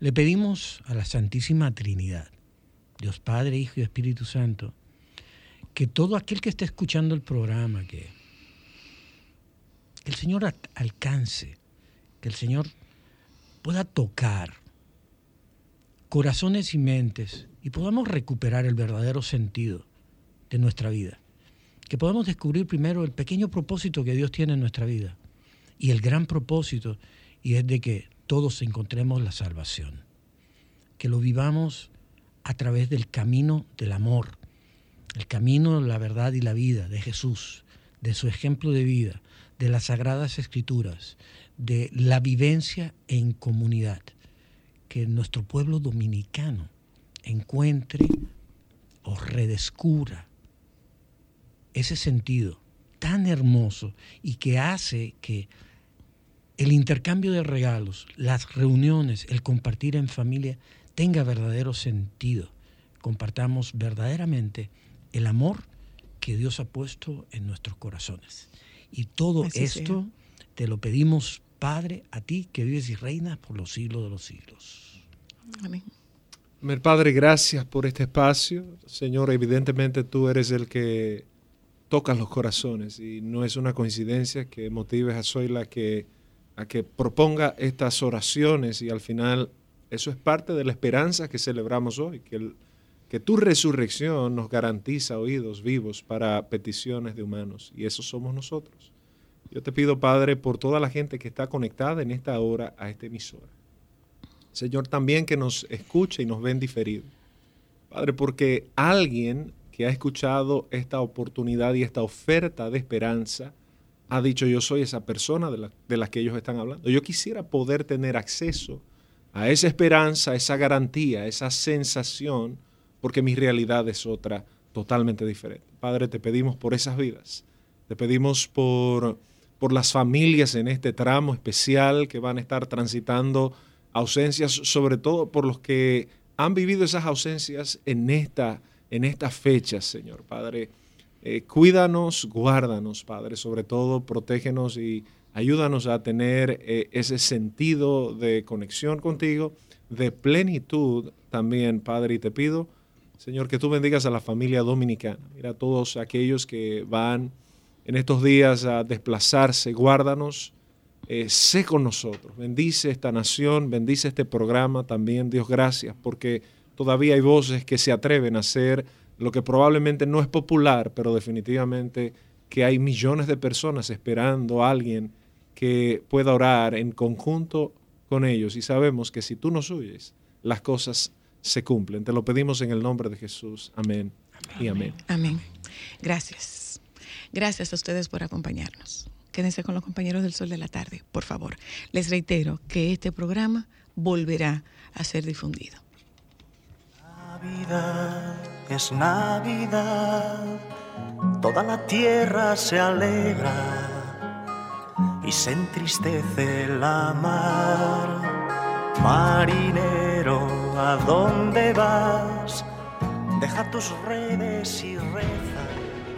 Le pedimos a la Santísima Trinidad, Dios Padre, Hijo y Espíritu Santo, que todo aquel que esté escuchando el programa, que, el Señor al- alcance, que el Señor pueda tocar corazones y mentes y podamos recuperar el verdadero sentido de nuestra vida. Que podamos descubrir primero el pequeño propósito que Dios tiene en nuestra vida y el gran propósito y es de que todos encontremos la salvación. Que lo vivamos a través del camino del amor, el camino, la verdad y la vida de Jesús, de su ejemplo de vida, de las sagradas escrituras, de la vivencia en comunidad. Que nuestro pueblo dominicano encuentre o redescubra ese sentido tan hermoso y que hace que el intercambio de regalos, las reuniones, el compartir en familia tenga verdadero sentido. Compartamos verdaderamente el amor que Dios ha puesto en nuestros corazones. Y todo Así esto te lo pedimos, Padre, a ti que vives y reinas por los siglos de los siglos. Amén. Mi Padre, gracias por este espacio. Señor, evidentemente tú eres el que tocas los corazones y no es una coincidencia que motives a Zoila que, a que proponga estas oraciones y al final eso es parte de la esperanza que celebramos hoy, que, el- que tu resurrección nos garantiza oídos vivos para peticiones de humanos y eso somos nosotros. Yo te pido, Padre, por toda la gente que está conectada en esta hora a esta emisora. Señor, también que nos escuche y nos ven diferido. Padre, porque alguien que ha escuchado esta oportunidad y esta oferta de esperanza ha dicho, yo soy esa persona de la, de la que ellos están hablando. Yo quisiera poder tener acceso a esa esperanza, a esa garantía, a esa sensación, porque mi realidad es otra totalmente diferente. Padre, te pedimos por esas vidas. Te pedimos por, por las familias en este tramo especial que van a estar transitando ausencias, sobre todo por los que han vivido esas ausencias en esta en estas fechas, Señor Padre. Eh, cuídanos, guárdanos, Padre, sobre todo protégenos y ayúdanos a tener eh, ese sentido de conexión contigo, de plenitud también, Padre, y te pido, Señor, que tú bendigas a la familia dominicana. Mira, a todos aquellos que van en estos días a desplazarse, guárdanos, eh, sé con nosotros, bendice esta nación, bendice este programa también, Dios, gracias, porque todavía hay voces que se atreven a hacer lo que probablemente no es popular, pero definitivamente que hay millones de personas esperando a alguien que pueda orar en conjunto con ellos. Y sabemos que si tú nos oyes, las cosas se cumplen. Te lo pedimos en el nombre de Jesús. Amén, y amén. Amén. Gracias. Gracias a ustedes por acompañarnos. Quédense con los compañeros del Sol de la Tarde, por favor. Les reitero que este programa volverá a ser difundido. Navidad es Navidad, toda la tierra se alegra y se entristece la mar. Marinero, ¿a dónde vas? Deja tus redes y reza.